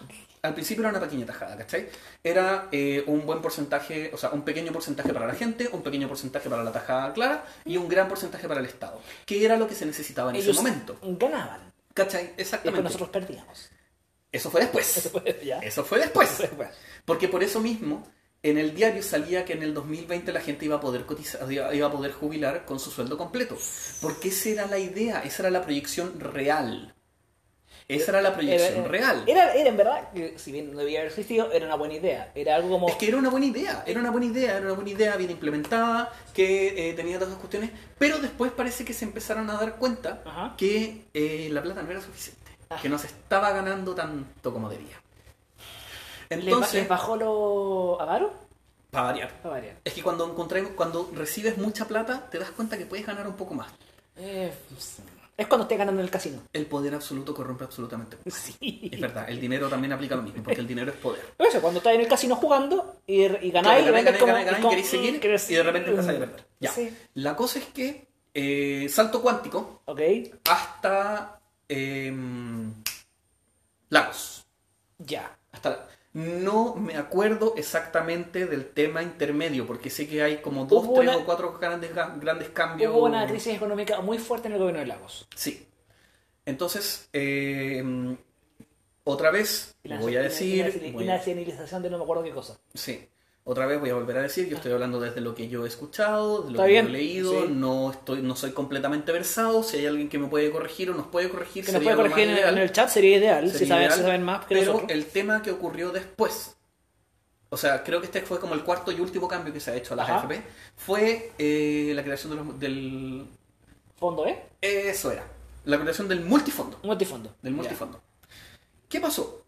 Al principio era una pequeña tajada, ¿cachai? Era eh, un buen porcentaje, o sea, un pequeño porcentaje para la gente, un pequeño porcentaje para la tajada clara y un gran porcentaje para el Estado. Que era lo que se necesitaba en Ellos ese momento. ganaban. ¿Cachai? Y después Exactamente. nosotros perdíamos. Eso fue después. Eso fue- ya. Eso fue después. Después. Porque por eso mismo, en el diario salía que en el 2020 la gente iba a poder cotizar, iba a poder jubilar con su sueldo completo. Porque esa era la idea, esa era la proyección real. Esa era la proyección Era- real. Era, era en verdad, que si bien no debía haber existido, era una buena idea. Era algo como. Es que era una buena idea, era una buena idea, era una buena idea bien implementada, que eh, tenía todas esas cuestiones, pero después parece que se empezaron a dar cuenta Ajá. que eh, la plata no era suficiente, Ah. que no se estaba ganando tanto como debía. ¿Les, ba- Entonces, les bajó lo avaro? para variar, Para variar. Es que cuando cuando recibes mucha plata, te das cuenta que puedes ganar un poco más. Eh, es cuando estés ganando en el casino. El poder absoluto corrompe absolutamente. Sí. Es verdad, el dinero también aplica lo mismo, porque el dinero es poder. Eso, cuando estás en el casino jugando y, y ganáis, vendes ganáis, como- ganáis, ganáis, como- queréis seguir querés- y de repente empezáis a perder. Ya. Sí. La cosa es que eh, salto cuántico Ok. hasta em, Lagos. Ya. Hasta no me acuerdo exactamente del tema intermedio, porque sé que hay como dos, Hubo tres una- o cuatro grandes, grandes cambios. Hubo una crisis económica muy fuerte en el gobierno de Lagos. Sí. Entonces, eh, otra vez la- voy a y la- decir... Y la, voy y a- de no me acuerdo qué cosa. sí. Otra vez voy a volver a decir, yo estoy hablando desde lo que yo he escuchado, de lo que bien, yo he leído, sí. no estoy, no soy completamente versado, si hay alguien que me puede corregir o nos puede corregir, Que nos puede corregir en, el chat sería ideal, si, saben, ideal, si saben más que pero nosotros. el tema que ocurrió después, o sea, creo que este fue como el cuarto y último cambio que se ha hecho a la. AFP, fue eh, la creación de los- del... Fondo, ¿eh? Eso era, la creación del multifondo. Multifondo. Del Ya. multifondo. ¿Qué pasó?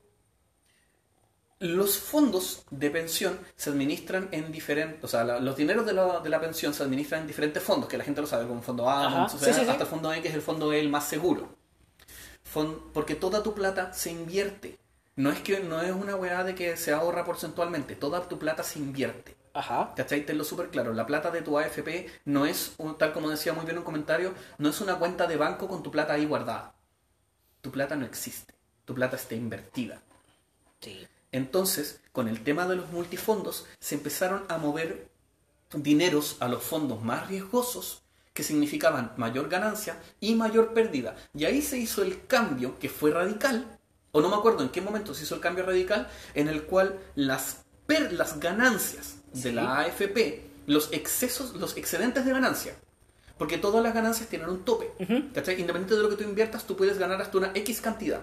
Los fondos de pensión se administran en diferentes, o sea, la- los dineros de la, de la pensión se administran en diferentes fondos, que la gente lo sabe, como fondo A, Ajá. Sí, sí, sí. hasta el fondo E, que es el fondo E el más seguro. Porque toda tu plata se invierte. No es que no es una weá de que se ahorra porcentualmente, toda tu plata se invierte. Ajá. ¿Cachai? Tenlo súper claro. La plata de tu AFP no es, tal como decía muy bien un comentario, no es una cuenta de banco con tu plata ahí guardada. Tu plata no existe. Tu plata está invertida. Sí. Entonces, con el tema de los multifondos, se empezaron a mover dineros a los fondos más riesgosos, que significaban mayor ganancia y mayor pérdida. Y ahí se hizo el cambio, que fue radical, o no me acuerdo en qué momento se hizo el cambio radical, en el cual las, per- las ganancias de Sí. la AFP, los excesos, los excedentes de ganancia, porque todas las ganancias tienen un tope. ¿cachai? Independiente de lo que tú inviertas, tú puedes ganar hasta una X cantidad.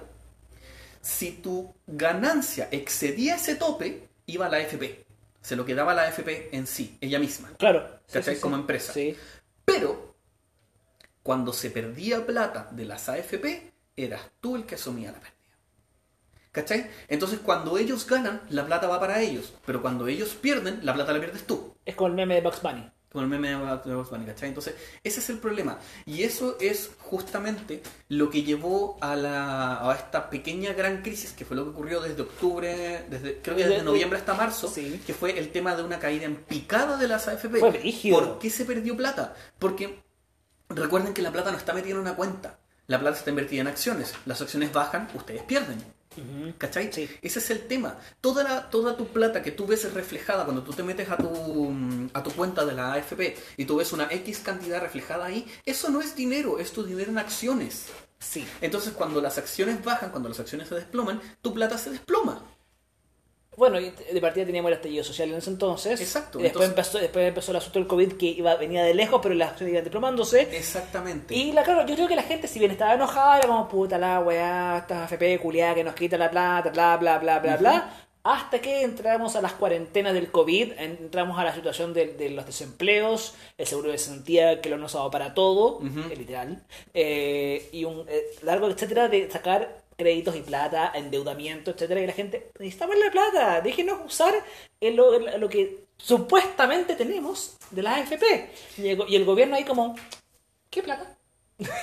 Si tu ganancia excedía ese tope, iba a la AFP. Se lo quedaba la AFP en sí, ella misma. Claro. ¿Cachai? sí, sí. Como empresa. Sí. Pero, cuando se perdía plata de las AFP, eras tú el que asumía la pérdida. ¿Cachai? Entonces cuando ellos ganan, la plata va para ellos. Pero cuando ellos pierden, la plata la pierdes tú. Es como el meme de Bugs Bunny. ¿Cachai? Entonces, ese es el problema. Y eso es justamente lo que llevó a, la, a esta pequeña gran crisis, que fue lo que ocurrió desde octubre, desde, creo que desde Desde- noviembre hasta marzo, Sí. que fue el tema de una caída en picada de las AFP. ¿Por qué se perdió plata? Porque recuerden que la plata no está metida en una cuenta. La plata está invertida en acciones. Las acciones bajan, ustedes pierden. ¿Cachai? Sí. Ese es el tema. Toda, la, toda tu plata que tú ves reflejada cuando tú te metes a tu, a tu cuenta de la AFP y tú ves una X cantidad reflejada ahí, eso no es dinero, es tu dinero en acciones. Sí. Entonces cuando las acciones bajan, cuando las acciones se desploman, tu plata se desploma. Bueno, y de partida teníamos el estallido social en ese entonces. Exacto, Y después, entonces- empezó, después empezó el asunto del COVID que iba, venía de lejos, pero las acciones iban desplomándose. Exactamente. Y la, claro, yo creo que la gente, si bien estaba enojada, era como puta la weá, esta FP culiada que nos quita la plata, bla, bla, bla, bla, bla. Hasta que entramos a las cuarentenas del COVID, entramos a la situación de, de los desempleos, el seguro de sentía que lo han usado para todo, eh, literal, eh, y un eh, largo etcétera de sacar créditos y plata, endeudamiento, etcétera, y la gente, necesitamos la plata, déjenos usar lo, que supuestamente tenemos de la AFP. Y el, go- y el gobierno ahí como, ¿qué plata?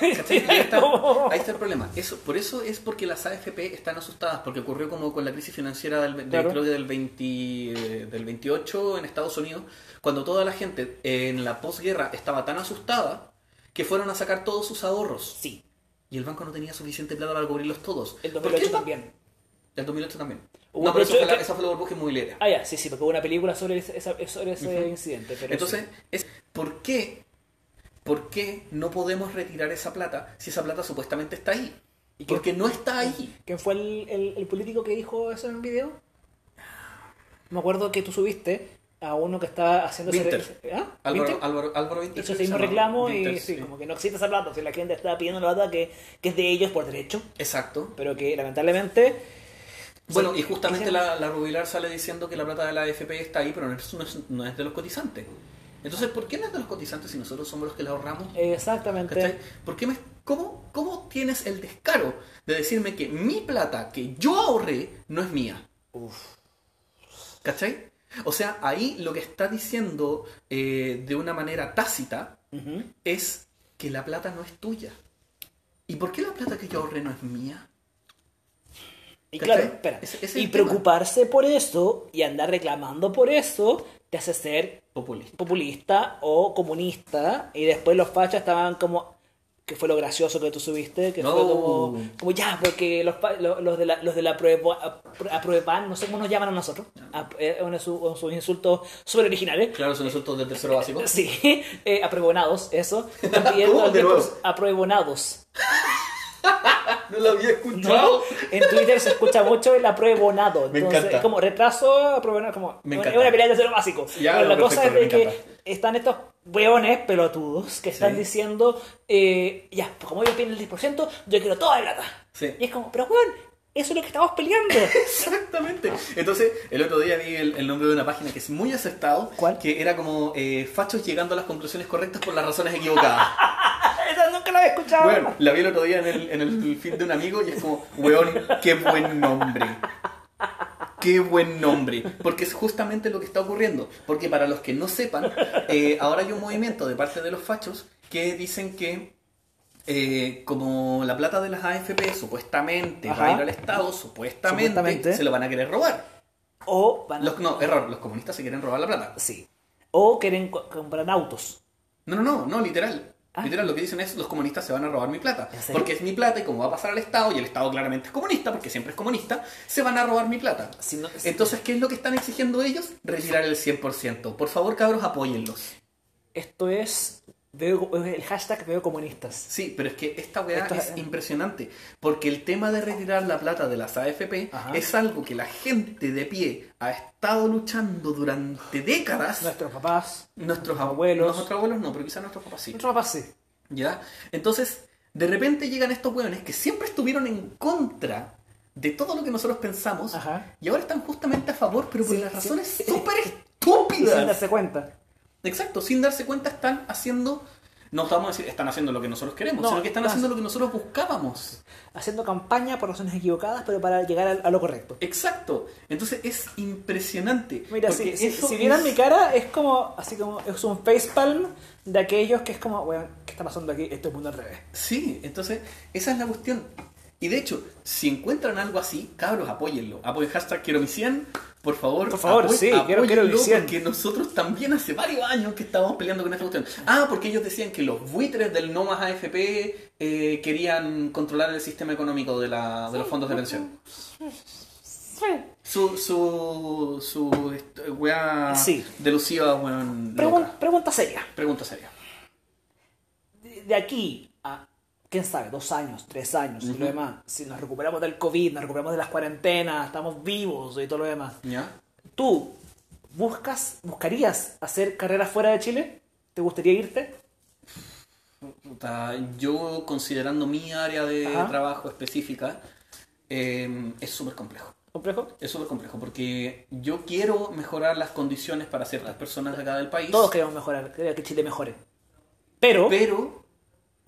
Ahí está, Como- ahí está el problema. Eso, por eso es porque las AFP están asustadas, porque ocurrió como con la crisis financiera del, de- Claro. creo que del, 20, del 28 en Estados Unidos, cuando toda la gente en la posguerra estaba tan asustada que fueron a sacar todos sus ahorros. Sí, Y el banco no tenía suficiente plata para cubrirlos todos. el ¿Por qué 2008 el ban- también. El 2008 también. Hubo no, pero eso fue, la, que- esa fue la burbuja inmobiliaria. Ah, ya, sí, sí, porque hubo una película sobre ese, esa- sobre ese incidente. Pero Entonces, sí. es ¿por qué, ¿por qué no podemos retirar esa plata si esa plata supuestamente está ahí? ¿Y Porque no está ahí. ¿quién fue el, el- el político que dijo eso en el video? Me acuerdo que tú subiste a uno que estaba haciendo ese- Winter. ¿Ah? Álvaro, ¿Winter? Álvaro, Álvaro Winter, Hizo ese mismo reclamo y sí, como que no existe esa plata. Si la gente está pidiendo la plata que, que es de ellos por derecho, Exacto. pero que lamentablemente. Bueno, Sí, y justamente la, la Rubilar sale diciendo que la plata de la AFP está ahí, pero no es, no es- no es de los cotizantes. Entonces, ¿por qué no es de los cotizantes si nosotros somos los que la ahorramos? Exactamente. ¿Cachai? ¿Por qué me- cómo, ¿Cómo tienes el descaro de decirme que mi plata que yo ahorré no es mía? Uf. ¿Cachai? O sea, ahí lo que está diciendo eh, de una manera tácita es que la plata no es tuya. ¿Y por qué la plata que yo ahorré no es mía? Y ¿Cachai? claro, espera. Es y tema. preocuparse por eso y andar reclamando por eso te hace ser Populista. populista o comunista y después los fachas estaban como que fue lo gracioso que tú subiste que No. fue como, como ya porque los, los de la los de la prueba aprueban no sé cómo nos llaman a nosotros ap- eh, uno de sus, uno de sus insultos súper originales Claro, son insultos del tercero básico. sí eh, apruebonados eso ¿Cómo? De nuevo. apruebonados No lo había ¿no? escuchado. En Twitter se escucha mucho el apruebonado. Me Entonces, encanta. es como retraso, apruebonado, como Me es encanta. una pelea de cero básico. Ya, Pero la perfecto, cosa es me de que están estos weones pelotudos que están Sí. diciendo, eh, ya, pues como ellos piden el 10%, yo quiero toda la plata. Sí. Y es como, pero weón, eso es lo que estamos peleando. Exactamente. Entonces, el otro día vi el, el nombre de una página que es muy acertado. ¿Cuál? Que era como eh, fachos llegando a las conclusiones correctas por las razones equivocadas. Esa nunca la había escuchado. Bueno, la vi el otro día en el, en el feed de un amigo y es como, weón, qué buen nombre. Qué buen nombre. Porque es justamente lo que está ocurriendo. Porque para los que no sepan, eh, ahora hay un movimiento de parte de los fachos que dicen que eh, como la plata de las AFP supuestamente va a ir al Estado, supuestamente, Supuestamente. se lo van a querer robar. O van a- Los, no, error, los comunistas se quieren robar la plata. Sí. O quieren co- comprar autos. No, no, no, no, literal. Ah. Literal, lo que dicen es los comunistas se van a robar mi plata. Porque es mi plata y como va a pasar al Estado, y el Estado claramente es comunista, porque siempre es comunista, se van a robar mi plata. Si no- Entonces, ¿qué es lo que están exigiendo ellos? Retirar el 100%. Por favor, cabros, apóyenlos. Esto es, veo, el hashtag veo comunistas. Sí, pero es que esta weá Esto- es impresionante. Porque el tema de retirar la plata de las AFP Ajá. es algo que la gente de pie ha estado luchando durante décadas. Nuestros papás, Nuestros abuelos. abuelos. Nuestros abuelos no, pero quizás nuestros papás sí. nuestros papás sí. ¿Ya? Entonces, de repente llegan estos hueones que siempre estuvieron en contra de todo lo que nosotros pensamos Ajá. y ahora están justamente a favor, pero por Sí, las razones súper Y sin estúpidas. darse cuenta. Exacto, sin darse cuenta están haciendo no estamos a decir están haciendo lo que nosotros queremos, No, sino que están haciendo lo que nosotros buscábamos. Haciendo campaña por razones equivocadas, pero para llegar a, a lo correcto. Exacto. Entonces es impresionante. Mira, si, si, si vieran mi cara, es como, así como, es un facepalm de aquellos que es como, weón, ¿qué está pasando aquí? Esto es mundo al revés. Sí, entonces esa es la cuestión. Y de hecho, si encuentran algo así, cabros, apóyenlo. Apoyen hashtag quiero mi 100. Por favor, Por favor, apoy- sí, quiero- quiero mi apóyenlo, 100. Porque nosotros también hace varios años que estábamos peleando con esta cuestión. Ah, porque ellos decían que los buitres del no más AFP eh, querían controlar el sistema económico de, la, de los fondos de pensión. Su, su, su est- weá Sí. delusiva, weón, Pregun- loca. pregunta seria. Pregunta seria. De, de aquí quién sabe, dos años, tres años y lo demás, si nos recuperamos del COVID, nos recuperamos de las cuarentenas, estamos vivos y todo lo demás, ¿Ya? ¿tú buscas, buscarías hacer carrera fuera de Chile? ¿Te gustaría irte? Yo considerando mi área de Ajá. trabajo específica, eh, es súper complejo. ¿Complejo? Es súper complejo porque yo quiero mejorar las condiciones para ciertas personas de acá del país, Todos queremos mejorar, queremos que Chile mejore. Pero, pero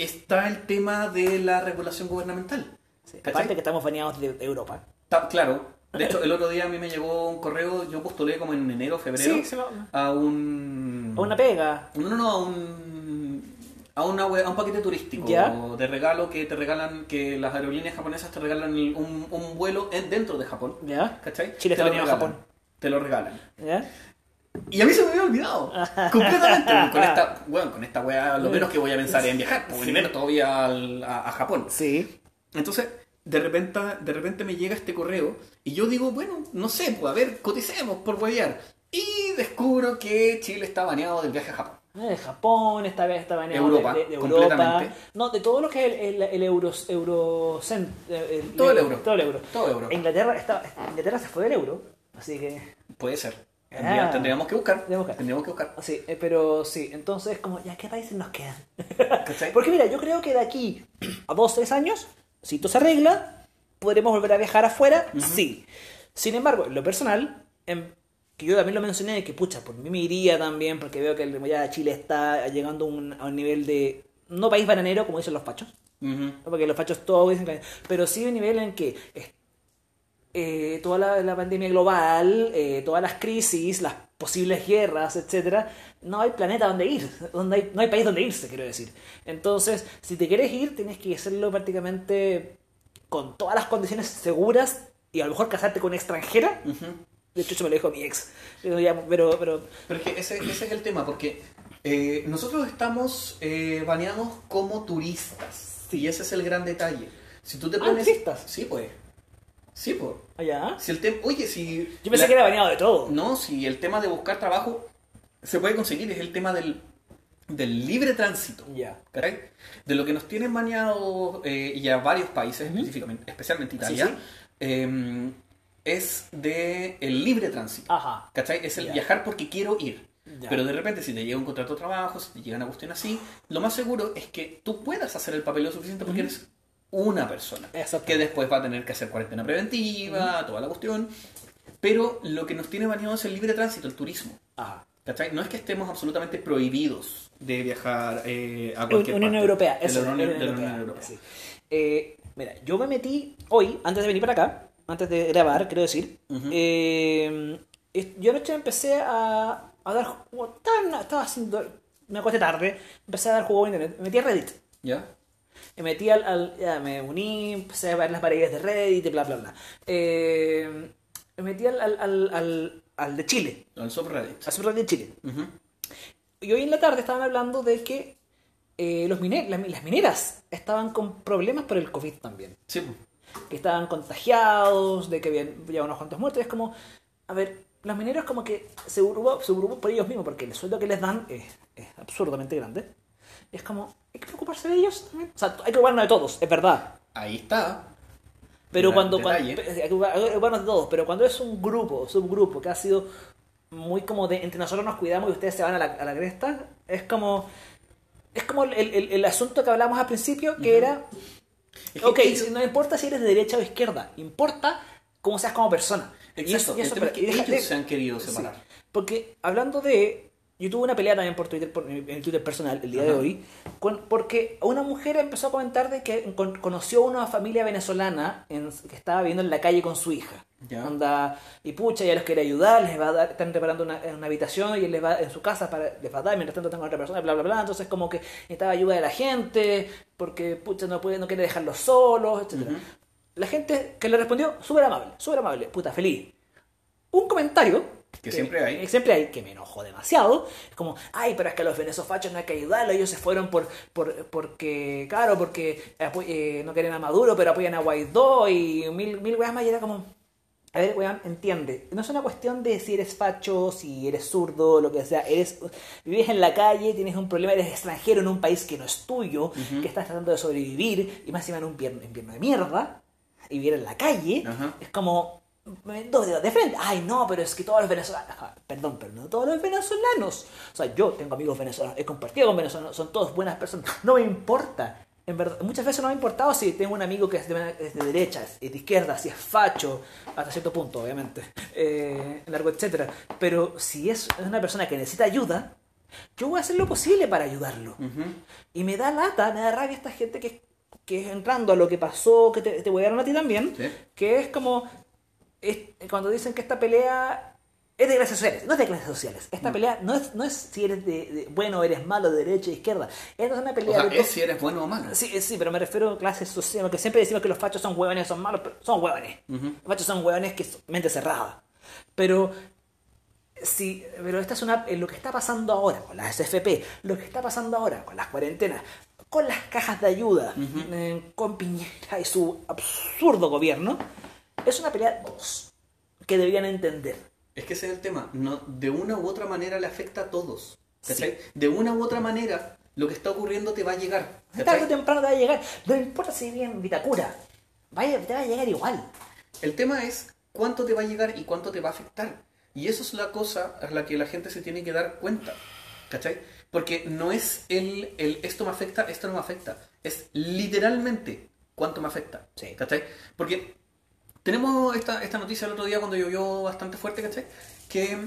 está el tema de la regulación gubernamental. sí, aparte que estamos baneados de Europa. Claro, de hecho el otro día a mí me llegó un correo, yo postulé como en enero, febrero, Sí, a un... a una pega. No, no, no, a un, a, una, a un paquete turístico ¿Ya? de regalo que te regalan, que las aerolíneas japonesas te regalan un, un vuelo en- dentro de Japón. ¿Ya? ¿Cachai? Chile te está venido a. Japón. Te lo regalan. ¿Ya? Y a mí se me había olvidado. completamente. Con esta, bueno, con esta weá, lo menos que voy a pensar es en viajar. Pues, Primero todavía al- a, a Japón. Sí. Entonces, de repente, de repente me llega este correo y yo digo, bueno, no sé, pues a ver, coticemos por huevear. Y descubro que Chile está baneado del viaje a Japón. De Japón, esta vez está baneado Europa, de, de- de completamente. Europa. No, de todo lo que es el, el, el euro, euro, cent- el- Todo el euro. Todo el euro. Todo euro. Inglaterra, está, Inglaterra se fue del euro, así que... Puede ser. Ah. tendríamos que buscar. Tendríamos que buscar. Tendríamos que buscar. Sí, eh, pero sí, entonces como, ¿ya qué países nos quedan? Porque mira, yo creo que de aquí a dos, tres años, si todo se arregla, podremos volver a viajar afuera, sí. Sin embargo, en lo personal, en- que yo también lo mencioné, que pucha, por mí me iría también, porque veo que el- ya Chile está llegando a un, a un nivel de, no país bananero, como dicen los pachos, porque los pachos todos dicen que, pero sí un nivel en que eh, toda la, la pandemia global, eh, todas las crisis, las posibles guerras, etcétera, no hay planeta donde ir, donde hay- no hay país donde irse, quiero decir. Entonces, si te quieres ir, tienes que hacerlo prácticamente con todas las condiciones seguras y a lo mejor casarte con una extranjera. De hecho, eso me lo dijo mi ex. Pero, pero, pero Pero es que ese, ese es el tema, porque eh, nosotros estamos eh, baneados como turistas. Y ese es el gran detalle. Si tú te Ah, pones... turistas. Sí, pues. Sí, pues. allá. Si el tema... Oye, si... Yo pensé la- que era bañado de todo. No, si el tema de buscar trabajo se puede conseguir, es el tema del, del libre tránsito. Ya. ¿cachai? De lo que nos tienen baneado eh, y a varios países, específicamente, especialmente Italia, sí. eh, es de el libre tránsito. Ajá. ¿Cachai? Es el viajar porque quiero ir. Pero de repente, si te llega un contrato de trabajo, si te llega una cuestión así, lo más seguro es que tú puedas hacer el papel lo suficiente porque eres una persona. Exacto. Que después va a tener que hacer cuarentena preventiva, toda la cuestión. Pero lo que nos tiene baneado es el libre tránsito, el turismo. Ajá. ¿Cachai? No es que estemos absolutamente prohibidos de viajar eh, a cualquier Unión parte Europea, de eso, la Unión, Europea, Unión Europea. sí. Eh, mira, yo me metí hoy, antes de venir para acá, antes de grabar, quiero decir, eh, yo anoche empecé a, a dar juego, estaba, estaba haciendo, me acosté tarde, empecé a dar juego en internet, me metí a Reddit, ¿Ya? Me metí al, al- ya, me uní, empecé a ver las paredes de Reddit, y bla, bla, bla. Eh, me metí al, al, al, al, al de Chile, El subreddit. al subreddit de Chile. Ujú. Y hoy en la tarde estaban hablando de que eh, los mine- las, las mineras estaban con problemas por el COVID también. Sí. Que estaban contagiados, de que habían ya unos cuantos muertos. Es como, a ver, los mineros como que se preocupan, se por ellos mismos porque el sueldo que les dan es, es absurdamente grande. Es como, hay que preocuparse de ellos también. O sea, hay que preocuparnos de todos, es verdad. Ahí está. Pero cuando, cuando hay que preocuparnos de todos, pero cuando es un grupo, subgrupo, que ha sido muy como de entre nosotros nos cuidamos y ustedes se van a la, a la cresta, es como es como el, el- el asunto que hablamos al principio, que era, Es que ok, no importa si eres de derecha o izquierda, importa cómo seas como persona. Y Exacto. eso- y eso- el tema es que y deja- ellos se han querido sí, separar. porque hablando de yo tuve una pelea también por Twitter, por, en el Twitter personal, el día de Ajá. hoy, con- porque una mujer empezó a comentar de que con- conoció una familia venezolana en- que estaba viviendo en la calle con su hija. Ya. Onda, y pucha, ella los quiere ayudar, les va a dar, están reparando una, una habitación y él les va en su casa para, les va a dar, mientras tanto tengo a otra persona, bla, bla, bla. Entonces, como que necesitaba ayuda de la gente, porque pucha, no, puede, no quiere dejarlos solos, etc. Ujú. La gente que le respondió, súper amable, súper amable, puta, feliz. Un comentario. Que siempre hay. que siempre hay, que me enojó demasiado. Es como, ay, pero es que a los venezofachos no hay que ayudarlos, ellos se fueron por, por porque, claro, porque eh, no quieren a Maduro, pero apoyan a Guaidó y mil, mil weas más. Y era como, a ver, weón, entiende. No es una cuestión de si eres facho, si eres zurdo, lo que sea. Eres, vives en la calle, tienes un problema, eres extranjero en un país que no es tuyo, que estás tratando de sobrevivir, y más encima en un invierno, de mierda, y vivir en la calle, Ajá. es como de frente. Ay, no, pero es que todos los venezolanos. Ah, Perdón, pero no todos los venezolanos. O sea, yo tengo amigos venezolanos, he compartido con venezolanos, son todos buenas personas. No me importa. En verdad, muchas veces no me ha importado si tengo un amigo que es de, es de derecha, es de izquierda, si es facho, hasta cierto punto, obviamente, eh, largo, etcétera. Pero si es una persona que necesita ayuda, yo voy a hacer lo posible para ayudarlo. Ujú. Y me da lata, me da rabia esta gente que, que es entrando a lo que pasó, que te, te voy a dar a ti también, Sí. que es como es- cuando dicen que esta pelea es de clases sociales, no es de clases sociales. Esta Mm. pelea no es, no es si eres de, de- bueno o eres malo, de derecha o izquierda. Esta es una O pelea sea, de es si eres bueno o malo. Sí, sí, pero me refiero a clases sociales, porque siempre decimos que los fachos son hueones, son malos, pero son hueones. Ujú. Los fachos son hueones que son mente cerrada. Pero sí, pero esta es una, eh, lo que está pasando ahora con las SFP, lo que está pasando ahora con las cuarentenas, con las cajas de ayuda, eh, con Piñera y su absurdo gobierno, es una pelea de dos que deberían entender. Es que ese es el tema. No, de una u otra manera le afecta a todos. ¿cachai? De una u otra manera, lo que está ocurriendo te va a llegar. Tarde o temprano te va a llegar. No importa si vive en Vitacura, vaya, te va a llegar igual. El tema es cuánto te va a llegar y cuánto te va a afectar. Y eso es la cosa a la que la gente se tiene que dar cuenta. ¿Cachai? Porque no es el, el esto me afecta, esto no me afecta. Es literalmente cuánto me afecta. Sí. ¿Cachai? Porque tenemos esta, esta noticia el otro día cuando llovió bastante fuerte, ¿cachai? Que...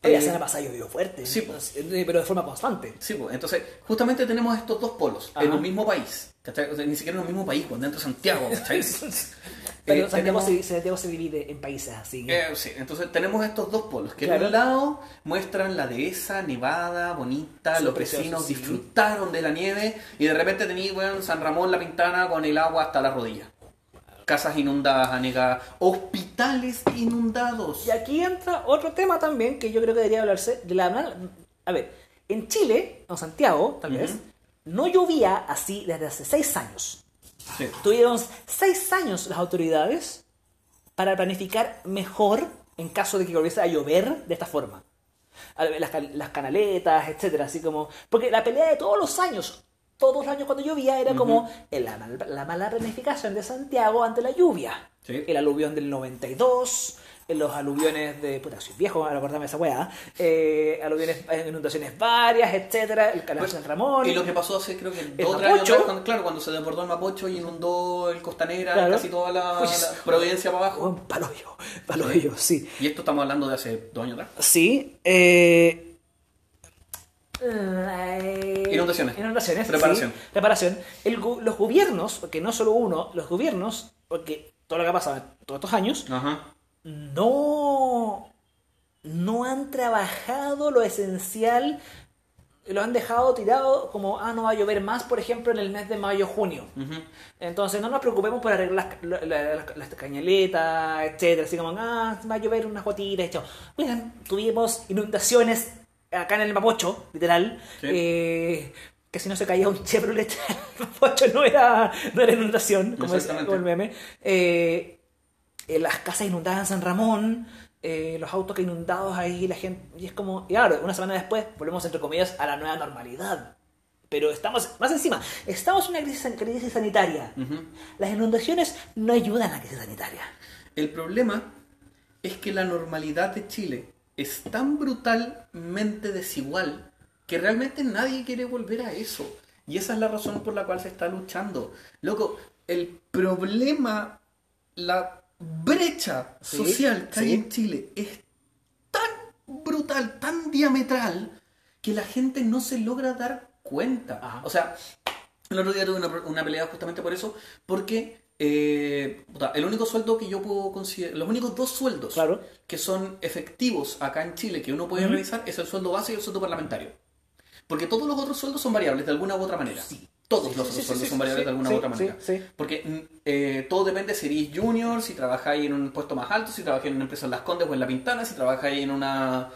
Eh, la semana pasada llovió fuerte, sí, eh, pero de forma constante. Sí, pues, entonces, justamente tenemos estos dos polos Ajá. en un mismo país. ¿cachai? O sea, ni siquiera en un mismo país, cuando dentro de Santiago. ¿cachai? Pero Eh, Santiago, tenemos- se, Santiago se divide en países así. Eh, sí, entonces tenemos estos dos polos que Claro. de un lado muestran la dehesa, nevada, bonita, los vecinos sí. disfrutaron de la nieve y de repente tenéis weón, San Ramón La Pintana con el agua hasta la rodilla. Casas inundadas, anegadas, hospitales inundados. Y aquí entra otro tema también que yo creo que debería hablarse de la A ver, en Chile, o Santiago, tal vez, Ujú. no llovía así desde hace seis años. Sí. Tuvieron seis años las autoridades para planificar mejor en caso de que volviese a llover de esta forma. Las, las canaletas, etcétera, así como. Porque la pelea de todos los años, todos los años cuando llovía, era como la, mal- la mala planificación de Santiago ante la lluvia. Sí. El aluvión del 92, en los aluviones de. Puta, soy viejo, de esa weá. Eh, aluviones, eh, inundaciones varias, etcétera. El canal San Ramón. Y lo que pasó hace creo que dos años cuando, claro, cuando se desbordó el Mapocho y inundó el Costanera, Claro. casi toda la, la Providencia para abajo. Paloyo, paloyo, sí. Y esto estamos hablando de hace dos años atrás. Sí. Eh... eh, Inundaciones. Inundaciones. Reparación. sí, reparación. El gu- los gobiernos, porque no solo uno, los gobiernos, porque todo lo que ha pasado todos estos años, Ajá. no, no han trabajado lo esencial, lo han dejado tirado como, ah, no va a llover más, por ejemplo, en el mes de mayo-junio. Entonces no nos preocupemos por arreglar las, la- la- las cañaletas, etcétera, así como, ah, va a llover unas gotitas, y chao. Oigan, tuvimos inundaciones acá en el Mapocho, literal, Sí. eh, que si no se caía un Chevrolet, el Mapocho no era, no era inundación, como, es, como el meme. Eh, eh, las casas inundadas en San Ramón, los autos que inundados ahí, la gente, y es como, y claro, una semana después volvemos entre comillas a la nueva normalidad. Pero estamos, más encima, estamos en una crisis, san- crisis sanitaria. Las inundaciones no ayudan a la crisis sanitaria. El problema es que la normalidad de Chile es tan brutalmente desigual que realmente nadie quiere volver a eso. Y esa es la razón por la cual se está luchando. Loco, el problema, la brecha Sí, social que hay en Chile es tan brutal, tan diametral, que la gente no se logra dar cuenta. Ajá. O sea, el otro día tuve una, una pelea justamente por eso, porque eh, puta, el único sueldo que yo puedo considerar, los únicos dos sueldos Claro. que son efectivos acá en Chile que uno puede revisar es el sueldo base y el sueldo parlamentario. Porque todos los otros sueldos son variables de alguna u otra manera. Todos los otros Sí, sí, sueldos sí, son variables sí, de alguna sí, u otra sí, manera. sí. Porque mm, eh, todo depende si eres junior, si trabajáis en un puesto más alto, si trabajáis en una empresa en Las Condes o en La Pintana, si trabajáis en una,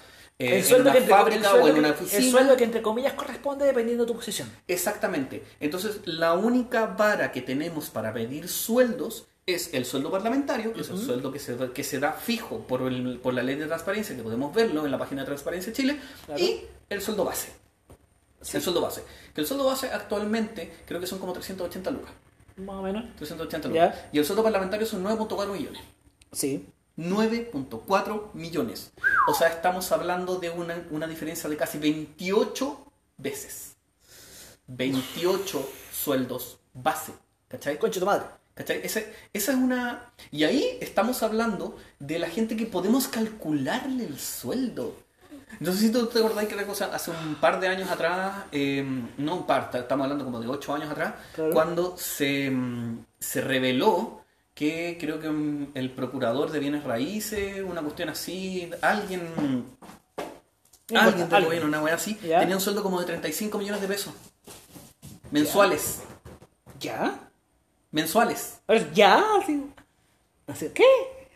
eh, el en sueldo, una que entre, fábrica o en una el sueldo que entre comillas corresponde dependiendo de tu posición. Exactamente. Entonces, la única vara que tenemos para pedir sueldos es el sueldo parlamentario, que es el sueldo que se, que se da fijo por, el- por la ley de transparencia, que podemos verlo en la página de Transparencia Chile, Claro. y el sueldo base. El sueldo base. Que el sueldo base actualmente creo que son como 380 lucas. Más o menos. 380 Ya. lucas. Y el sueldo parlamentario son 9.4 millones. Sí. 9.4 millones. O sea, estamos hablando de una, una diferencia de casi 28 veces. 28 sueldos base. ¿Cachai? Concha tu madre. ¿Cachai? Ese- esa es una... Y ahí estamos hablando de la gente que podemos calcularle el sueldo. No sé si tú te acordás que la cosa, hace un par de años atrás, eh, no un par, ta- estamos hablando como de ocho años atrás, Claro. cuando se, mm, se reveló que creo que el procurador de bienes raíces, una cuestión así, alguien, alguien del gobierno, una wea así, Ya. tenía un sueldo como de 35 millones de pesos. Mensuales. ¿Ya? Mensuales. ¿Ya? Así, ¿Qué?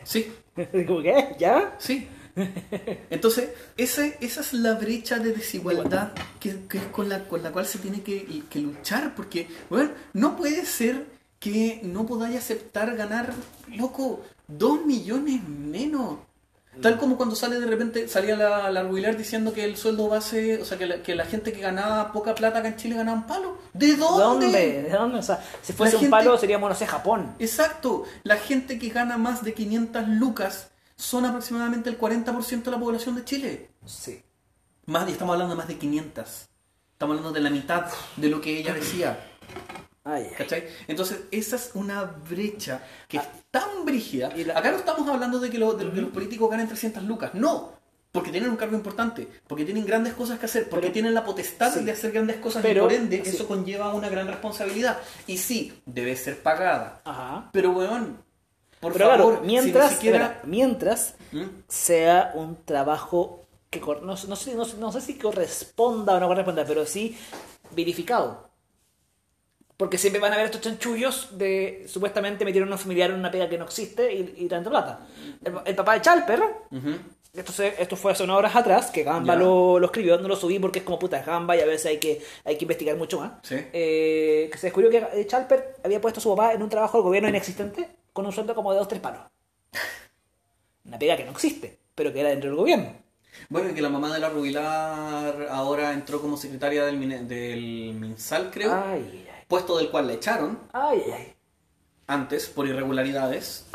Sí. ¿qué? ¿Ya? Sí. Entonces, ese, esa es la brecha de desigualdad que, que es con la, con la cual se tiene que, que luchar, porque, bueno, no puede ser que no podáis aceptar ganar, loco, dos millones menos. Tal como cuando sale de repente, salía la, la Rubilar diciendo que el sueldo base, o sea, que la, que la gente que ganaba poca plata acá en Chile ganaba un palo. ¿De dónde? ¿Dónde? ¿De dónde? O sea, si fuese La un gente- palo seríamos, no sé, Japón. Exacto. La gente que gana más de 500 lucas son aproximadamente el 40% de la población de Chile. Sí. Más, y estamos hablando de más de 500. Estamos hablando de la mitad de lo que ella decía. Ay, ay. ¿Cachai? Entonces, esa es una brecha que es tan brígida. La- Acá no estamos hablando de que, lo- de que los políticos ganen 300 lucas. No. Porque tienen un cargo importante, porque tienen grandes cosas que hacer, porque Pero- tienen la potestad sí. de hacer grandes cosas Pero- y por ende sí. eso conlleva una gran responsabilidad. Y sí, debe ser pagada. Ajá. Pero, weón, por Pero favor, claro, mientras, si ni siquiera... espera, mientras ¿Mm? sea un trabajo que cor- no, no sé, no, sé- no sé si corresponda o no corresponda, pero sí verificado. Porque siempre van a haber estos chanchullos de supuestamente metieron a un familiar en una pega que no existe y, y tanto plata. El, el papá de Chalper, esto, se- esto fue hace unas horas atrás, que Gamba lo, lo escribió, no lo subí porque es como puta Gamba y a veces hay que, hay que investigar mucho más. Sí. Eh, que se descubrió que eh, Chalper había puesto a su papá en un trabajo del gobierno inexistente con un sueldo como de dos tres palos. Una pega que no existe, pero que era dentro del gobierno. Bueno, y que la mamá de la Rubilar ahora entró como secretaria del, del MinSal, creo. Ay, Puesto del cual la echaron ay, ay. antes por irregularidades.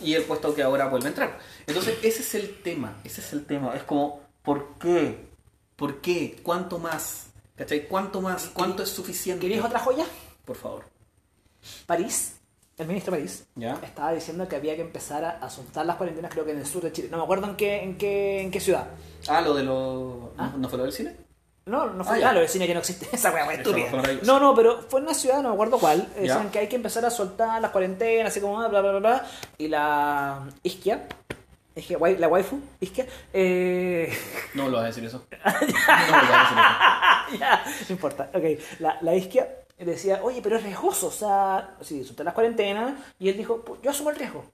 Y el puesto que ahora vuelve a entrar. Entonces, ese es el tema. Ese es el tema. Es como, ¿por qué? ¿Por qué? ¿Cuánto más? ¿Cachai? ¿Cuánto más? ¿Cuánto es suficiente? ¿Queréis otra joya? Por favor. París, el ministro París, ¿Ya? estaba diciendo que había que empezar a, a soltar las cuarentenas, creo que en el sur de Chile. No me acuerdo en qué, en qué, en qué ciudad. Ah, lo de los... Ah. ¿No, ¿No fue lo del cine? No, no fue Ah, ya. ah, lo del cine que no existe. Esa weá estúpida. No, no, pero fue en una ciudad, no me acuerdo cuál. eh. Decían que hay que empezar a soltar las cuarentenas, así como bla, bla, bla, bla. Y la Isquia, Isquia, wai- la waifu, Isquia, eh... No lo vas a decir eso. No lo vas a decir eso. ya, no importa. Ok, la, la Isquia decía, oye, pero es riesgoso, o sea, sí, soltar las cuarentenas. Y él dijo, "Pues, yo asumo el riesgo.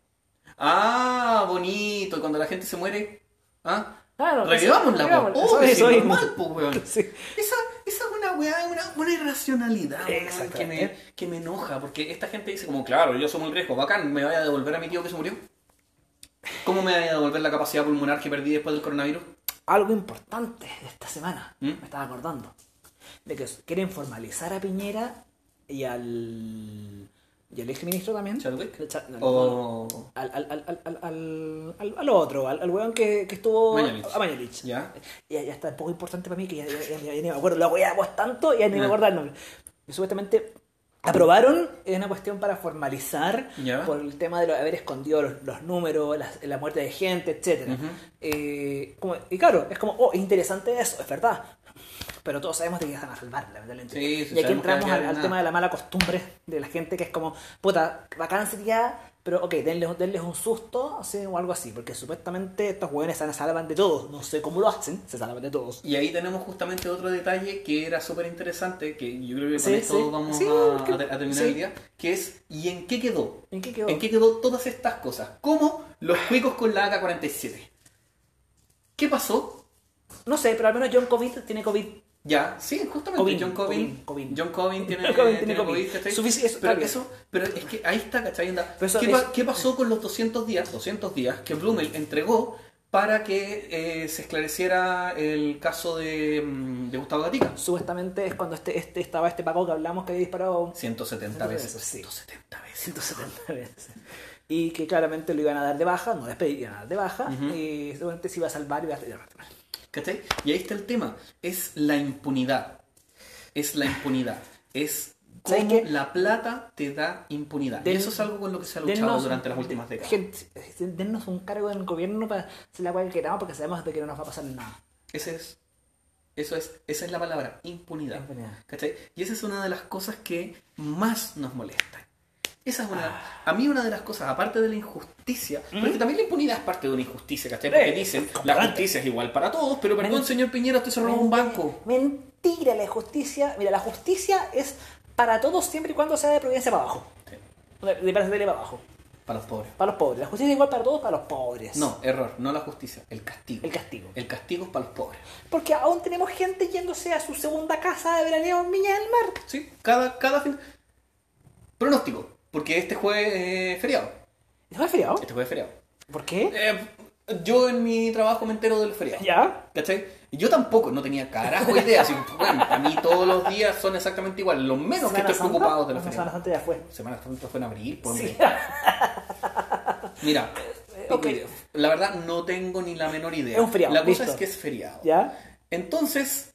Ah, bonito. Y cuando la gente se muere... ¿Ah? Claro, Revivámosla, revivámosla, Oh, eso- normal, po, weón. Sí. Esa, esa es una weá, una, una irracionalidad weón, que, me, que me enoja, porque esta gente dice como, claro, yo soy muy riesgo, bacán, me vaya a devolver a mi tío que se murió. ¿Cómo me vaya a devolver la capacidad pulmonar que perdí después del coronavirus? Algo importante de esta semana, ¿Mm? me estaba acordando, de que quieren formalizar a Piñera y al, y al exministro también. ¿Chadwick? El Cha- no, no, no. O... Al, al, al, al, al, otro, al, al weón que, que estuvo Mañalich. a Mañalich. ¿Ya? Ya, ya está un poco importante para mí que ya, ya- ya- ya ni me acuerdo, lo weamos tanto y ya ni me acuerdo el nombre. Y supuestamente aprobaron es una cuestión para formalizar por el tema de lo- haber escondido los, los números, las- la muerte de gente, etcétera. Ujú. Eh, como- y claro, es como, oh, es interesante eso, es verdad. Pero todos sabemos de que van a salvar, lamentablemente. Sí, sí, y aquí entramos al, tema de la mala costumbre de la gente que es como, puta, bacán sería, pero ok, denles, denles un susto así, o algo así, porque supuestamente estos hueones se salvan de todos, no sé cómo lo hacen, se salvan de todos. Y ahí tenemos justamente otro detalle que era súper interesante, que yo creo que con Sí, esto vamos a, porque- terminar el día, que es ¿y en qué quedó? ¿En qué quedó? ¿En qué quedó todas estas cosas? Como los cuicos con la AK-47. ¿Qué pasó? No sé, pero al menos John COVID tiene COVID. Ya, sí, justamente Covin, John Covin, Covin. John Covin tiene, Covin tiene tiene COVID, Covin. ¿cachai? Sufici- eso, pero eso, pero es que ahí está, ¿cachai? Eso ¿Qué, es- pa- qué pasó con los 200 días, 200 días que Blumel entregó para que eh, se esclareciera el caso de, mm, de Gustavo Gatica? Supuestamente es cuando este, este estaba este Paco que hablamos que había disparado 170 veces. Sí. 170 veces. 170 veces. Y que claramente lo iban a dar de baja, no despedir, iban a dar de baja, y seguramente se iba a salvar y iba a iba a- ¿Cachai? Y ahí está el tema. Es la impunidad. Es la impunidad. Es ¿Sabes cómo qué? la plata te da impunidad. Den- y eso es algo con lo que se ha luchado Dennos- durante las últimas décadas. Gente, dennos un cargo en el gobierno para hacer la cual que queramos porque sabemos de que no nos va a pasar nada. Ese es. Eso es, esa es la palabra, impunidad. Impunidad. ¿Cachai? Y esa es una de las cosas que más nos molestan. Esa es una. Ah. A mí, una de las cosas, aparte de la injusticia, ¿Mm? porque también la impunidad es parte de una injusticia, ¿cachai? Porque dicen, la justicia es igual para todos, pero perdón, señor Piñera, usted se robó un banco. Mentira, la justicia. Mira, la justicia es para todos siempre y cuando sea de provincia para abajo. Sí, De de para para abajo. Para los pobres. Para los pobres. La justicia es igual para todos, para los pobres. No, error, no la justicia, el castigo. El castigo. El castigo es para los pobres. Porque aún tenemos gente yéndose a su segunda casa de veraneo en Viña del Mar. Sí, cada, cada fin. Pronóstico, porque este jueves es feriado. ¿Eso fue feriado? Este jueves es feriado. ¿Por qué? Eh, yo en mi trabajo me entero del feriado. ¿Ya? ¿Cachai? Yo tampoco, no tenía carajo idea. Así, bueno, a mí todos los días son exactamente igual. Lo menos que estoy preocupado de los No, Semana feriados. Santa ya fue. Semana Santa fue en abril, por Sí. Mira, la verdad no tengo ni la menor idea. Es un feriado, La cosa listo. es que es feriado. ¿Ya? Entonces,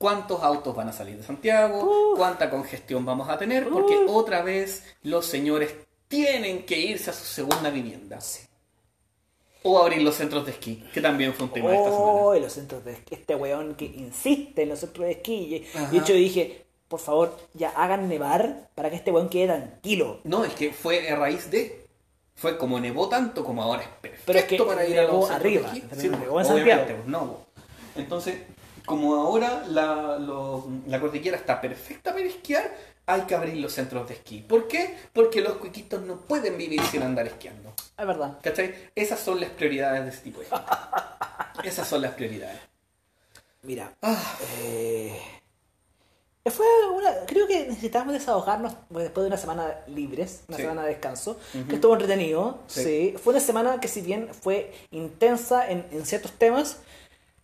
¿cuántos autos van a salir de Santiago? ¿Cuánta congestión vamos a tener? Porque otra vez los señores tienen que irse a su segunda vivienda. Sí. O abrir los centros de esquí, que también fue un tema de esta semana. Oh, los centros de esquí. Este weón que insiste en los centros de esquí. Y- Ajá. De hecho, dije, por favor, ya hagan nevar para que este weón quede tranquilo. No, es que fue a raíz de. Fue como nevó tanto como ahora es perfecto Pero es que para ir a los centros de arriba, esquí. Sí, no en Santiago. no. Entonces, como ahora la, lo- la cordillera está perfecta para esquiar, hay que abrir los centros de esquí. ¿Por qué? Porque los cuiquitos no pueden vivir sin andar esquiando. Es verdad. ¿Cachai? Esas son las prioridades de este tipo de gente. Esas son las prioridades. Mira, Ah, eh, fue una, creo que necesitábamos desahogarnos después de una semana libres, una Sí. semana de descanso, Ujú. que estuvo entretenido. Sí. Sí. Fue una semana que si bien fue intensa en, en ciertos temas,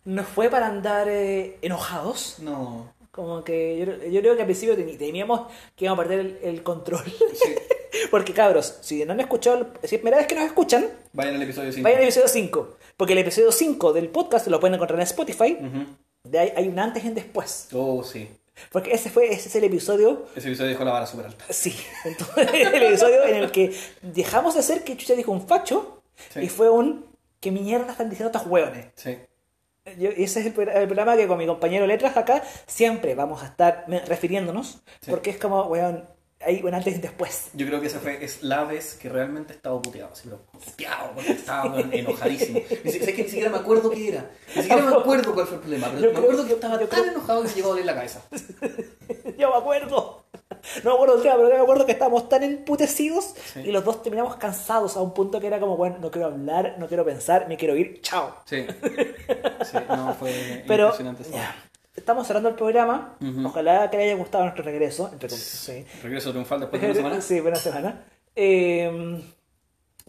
no fue para andar eh, enojados. no. Como que yo, yo creo que al principio teníamos que íbamos a perder el, el control. Sí. Porque cabros, si no han escuchado, si es primera vez que nos escuchan, Vayan al episodio 5. vayan al episodio 5. Porque el episodio 5 del podcast lo pueden encontrar en Spotify. De ahí hay un antes y un después. Oh, sí. Porque ese fue ese es el episodio. Ese episodio dejó la vara súper alta. Sí, entonces, el episodio en el que dejamos de ser que Chucha dijo un facho Sí. y fue un ¿qué mierda están diciendo estos hueones? Sí. Yo- ese es el, el programa que con mi compañero Letras acá siempre vamos a estar refiriéndonos Sí. porque es como, weón, hay un antes y después. Yo creo que esa fue es la vez que realmente estaba puteado, así, pero puteado, porque estaba weón, enojadísimo. Ni, sé que ni siquiera me acuerdo qué era. Ni siquiera me acuerdo cuál fue el problema, pero Yo me creo- acuerdo que estaba tan creo- enojado que me llegó a doler la cabeza. Yo me acuerdo. No me acuerdo del tema, pero me acuerdo que estábamos tan emputecidos Sí. y los dos terminamos cansados a un punto que era como, bueno, no quiero hablar, no quiero pensar, me quiero ir, chao. Sí. Sí, no, fue Pero impresionante. ya, estamos cerrando el programa. Ojalá que le haya gustado nuestro regreso. Entre comillas, sí. Regreso triunfal después de una semana. Sí, buena semana. Eh,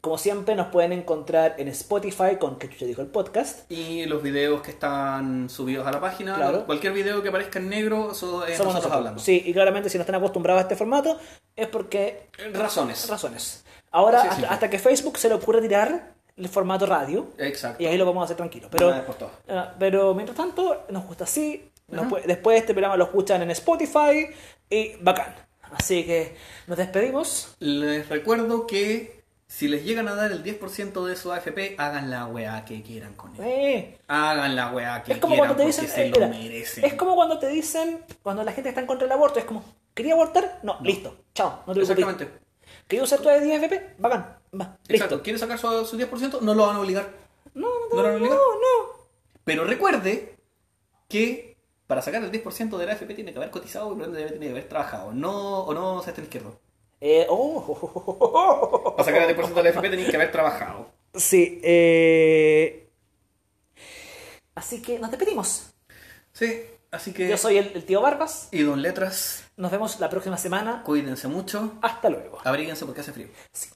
como siempre, nos pueden encontrar en Spotify con Que Chucha dijo el podcast. Y los videos que están subidos a la página, Claro. cualquier video que aparezca en negro, eso es Somos nosotros nosotros. hablando. Sí, y claramente si no están acostumbrados a este formato es porque Razones. razones. Ahora, Sí, hasta, sí. hasta que Facebook se le ocurre tirar el formato radio, Exacto. y ahí lo vamos a hacer tranquilo. Pero, ah, pero mientras tanto, nos gusta así. Nos Ajá. puede- después este programa lo escuchan en Spotify y bacán. Así que nos despedimos. Les recuerdo que Si les llegan a dar el 10% de su AFP, hagan la weá que quieran con él. Eh, Hagan la weá que es como quieran cuando te porque dicen, se eh, lo mira, merecen. es como cuando te dicen, cuando la gente está en contra del aborto, es como, ¿quería abortar? No, listo, chao, no te preocupes. Exactamente. ¿Quería usar tu AFP? Bacán, va, listo. Exacto. ¿Quiere sacar su, su 10%? No lo van a obligar. No, ¿No no, lo van a no, obligar? no. Pero recuerde que para sacar el 10% de la AFP tiene que haber cotizado y por ende tiene que haber trabajado. No, o no se está izquierdo. Eh, oh, Para sacar el 10% de la AFP tenéis que haber trabajado. Sí, eh... Así que nos despedimos. Sí, así que. Yo soy el, el tío Barbas. Y don Letras, Nos vemos la próxima semana. cuídense mucho. Hasta luego. Abríguense porque hace frío. Sí.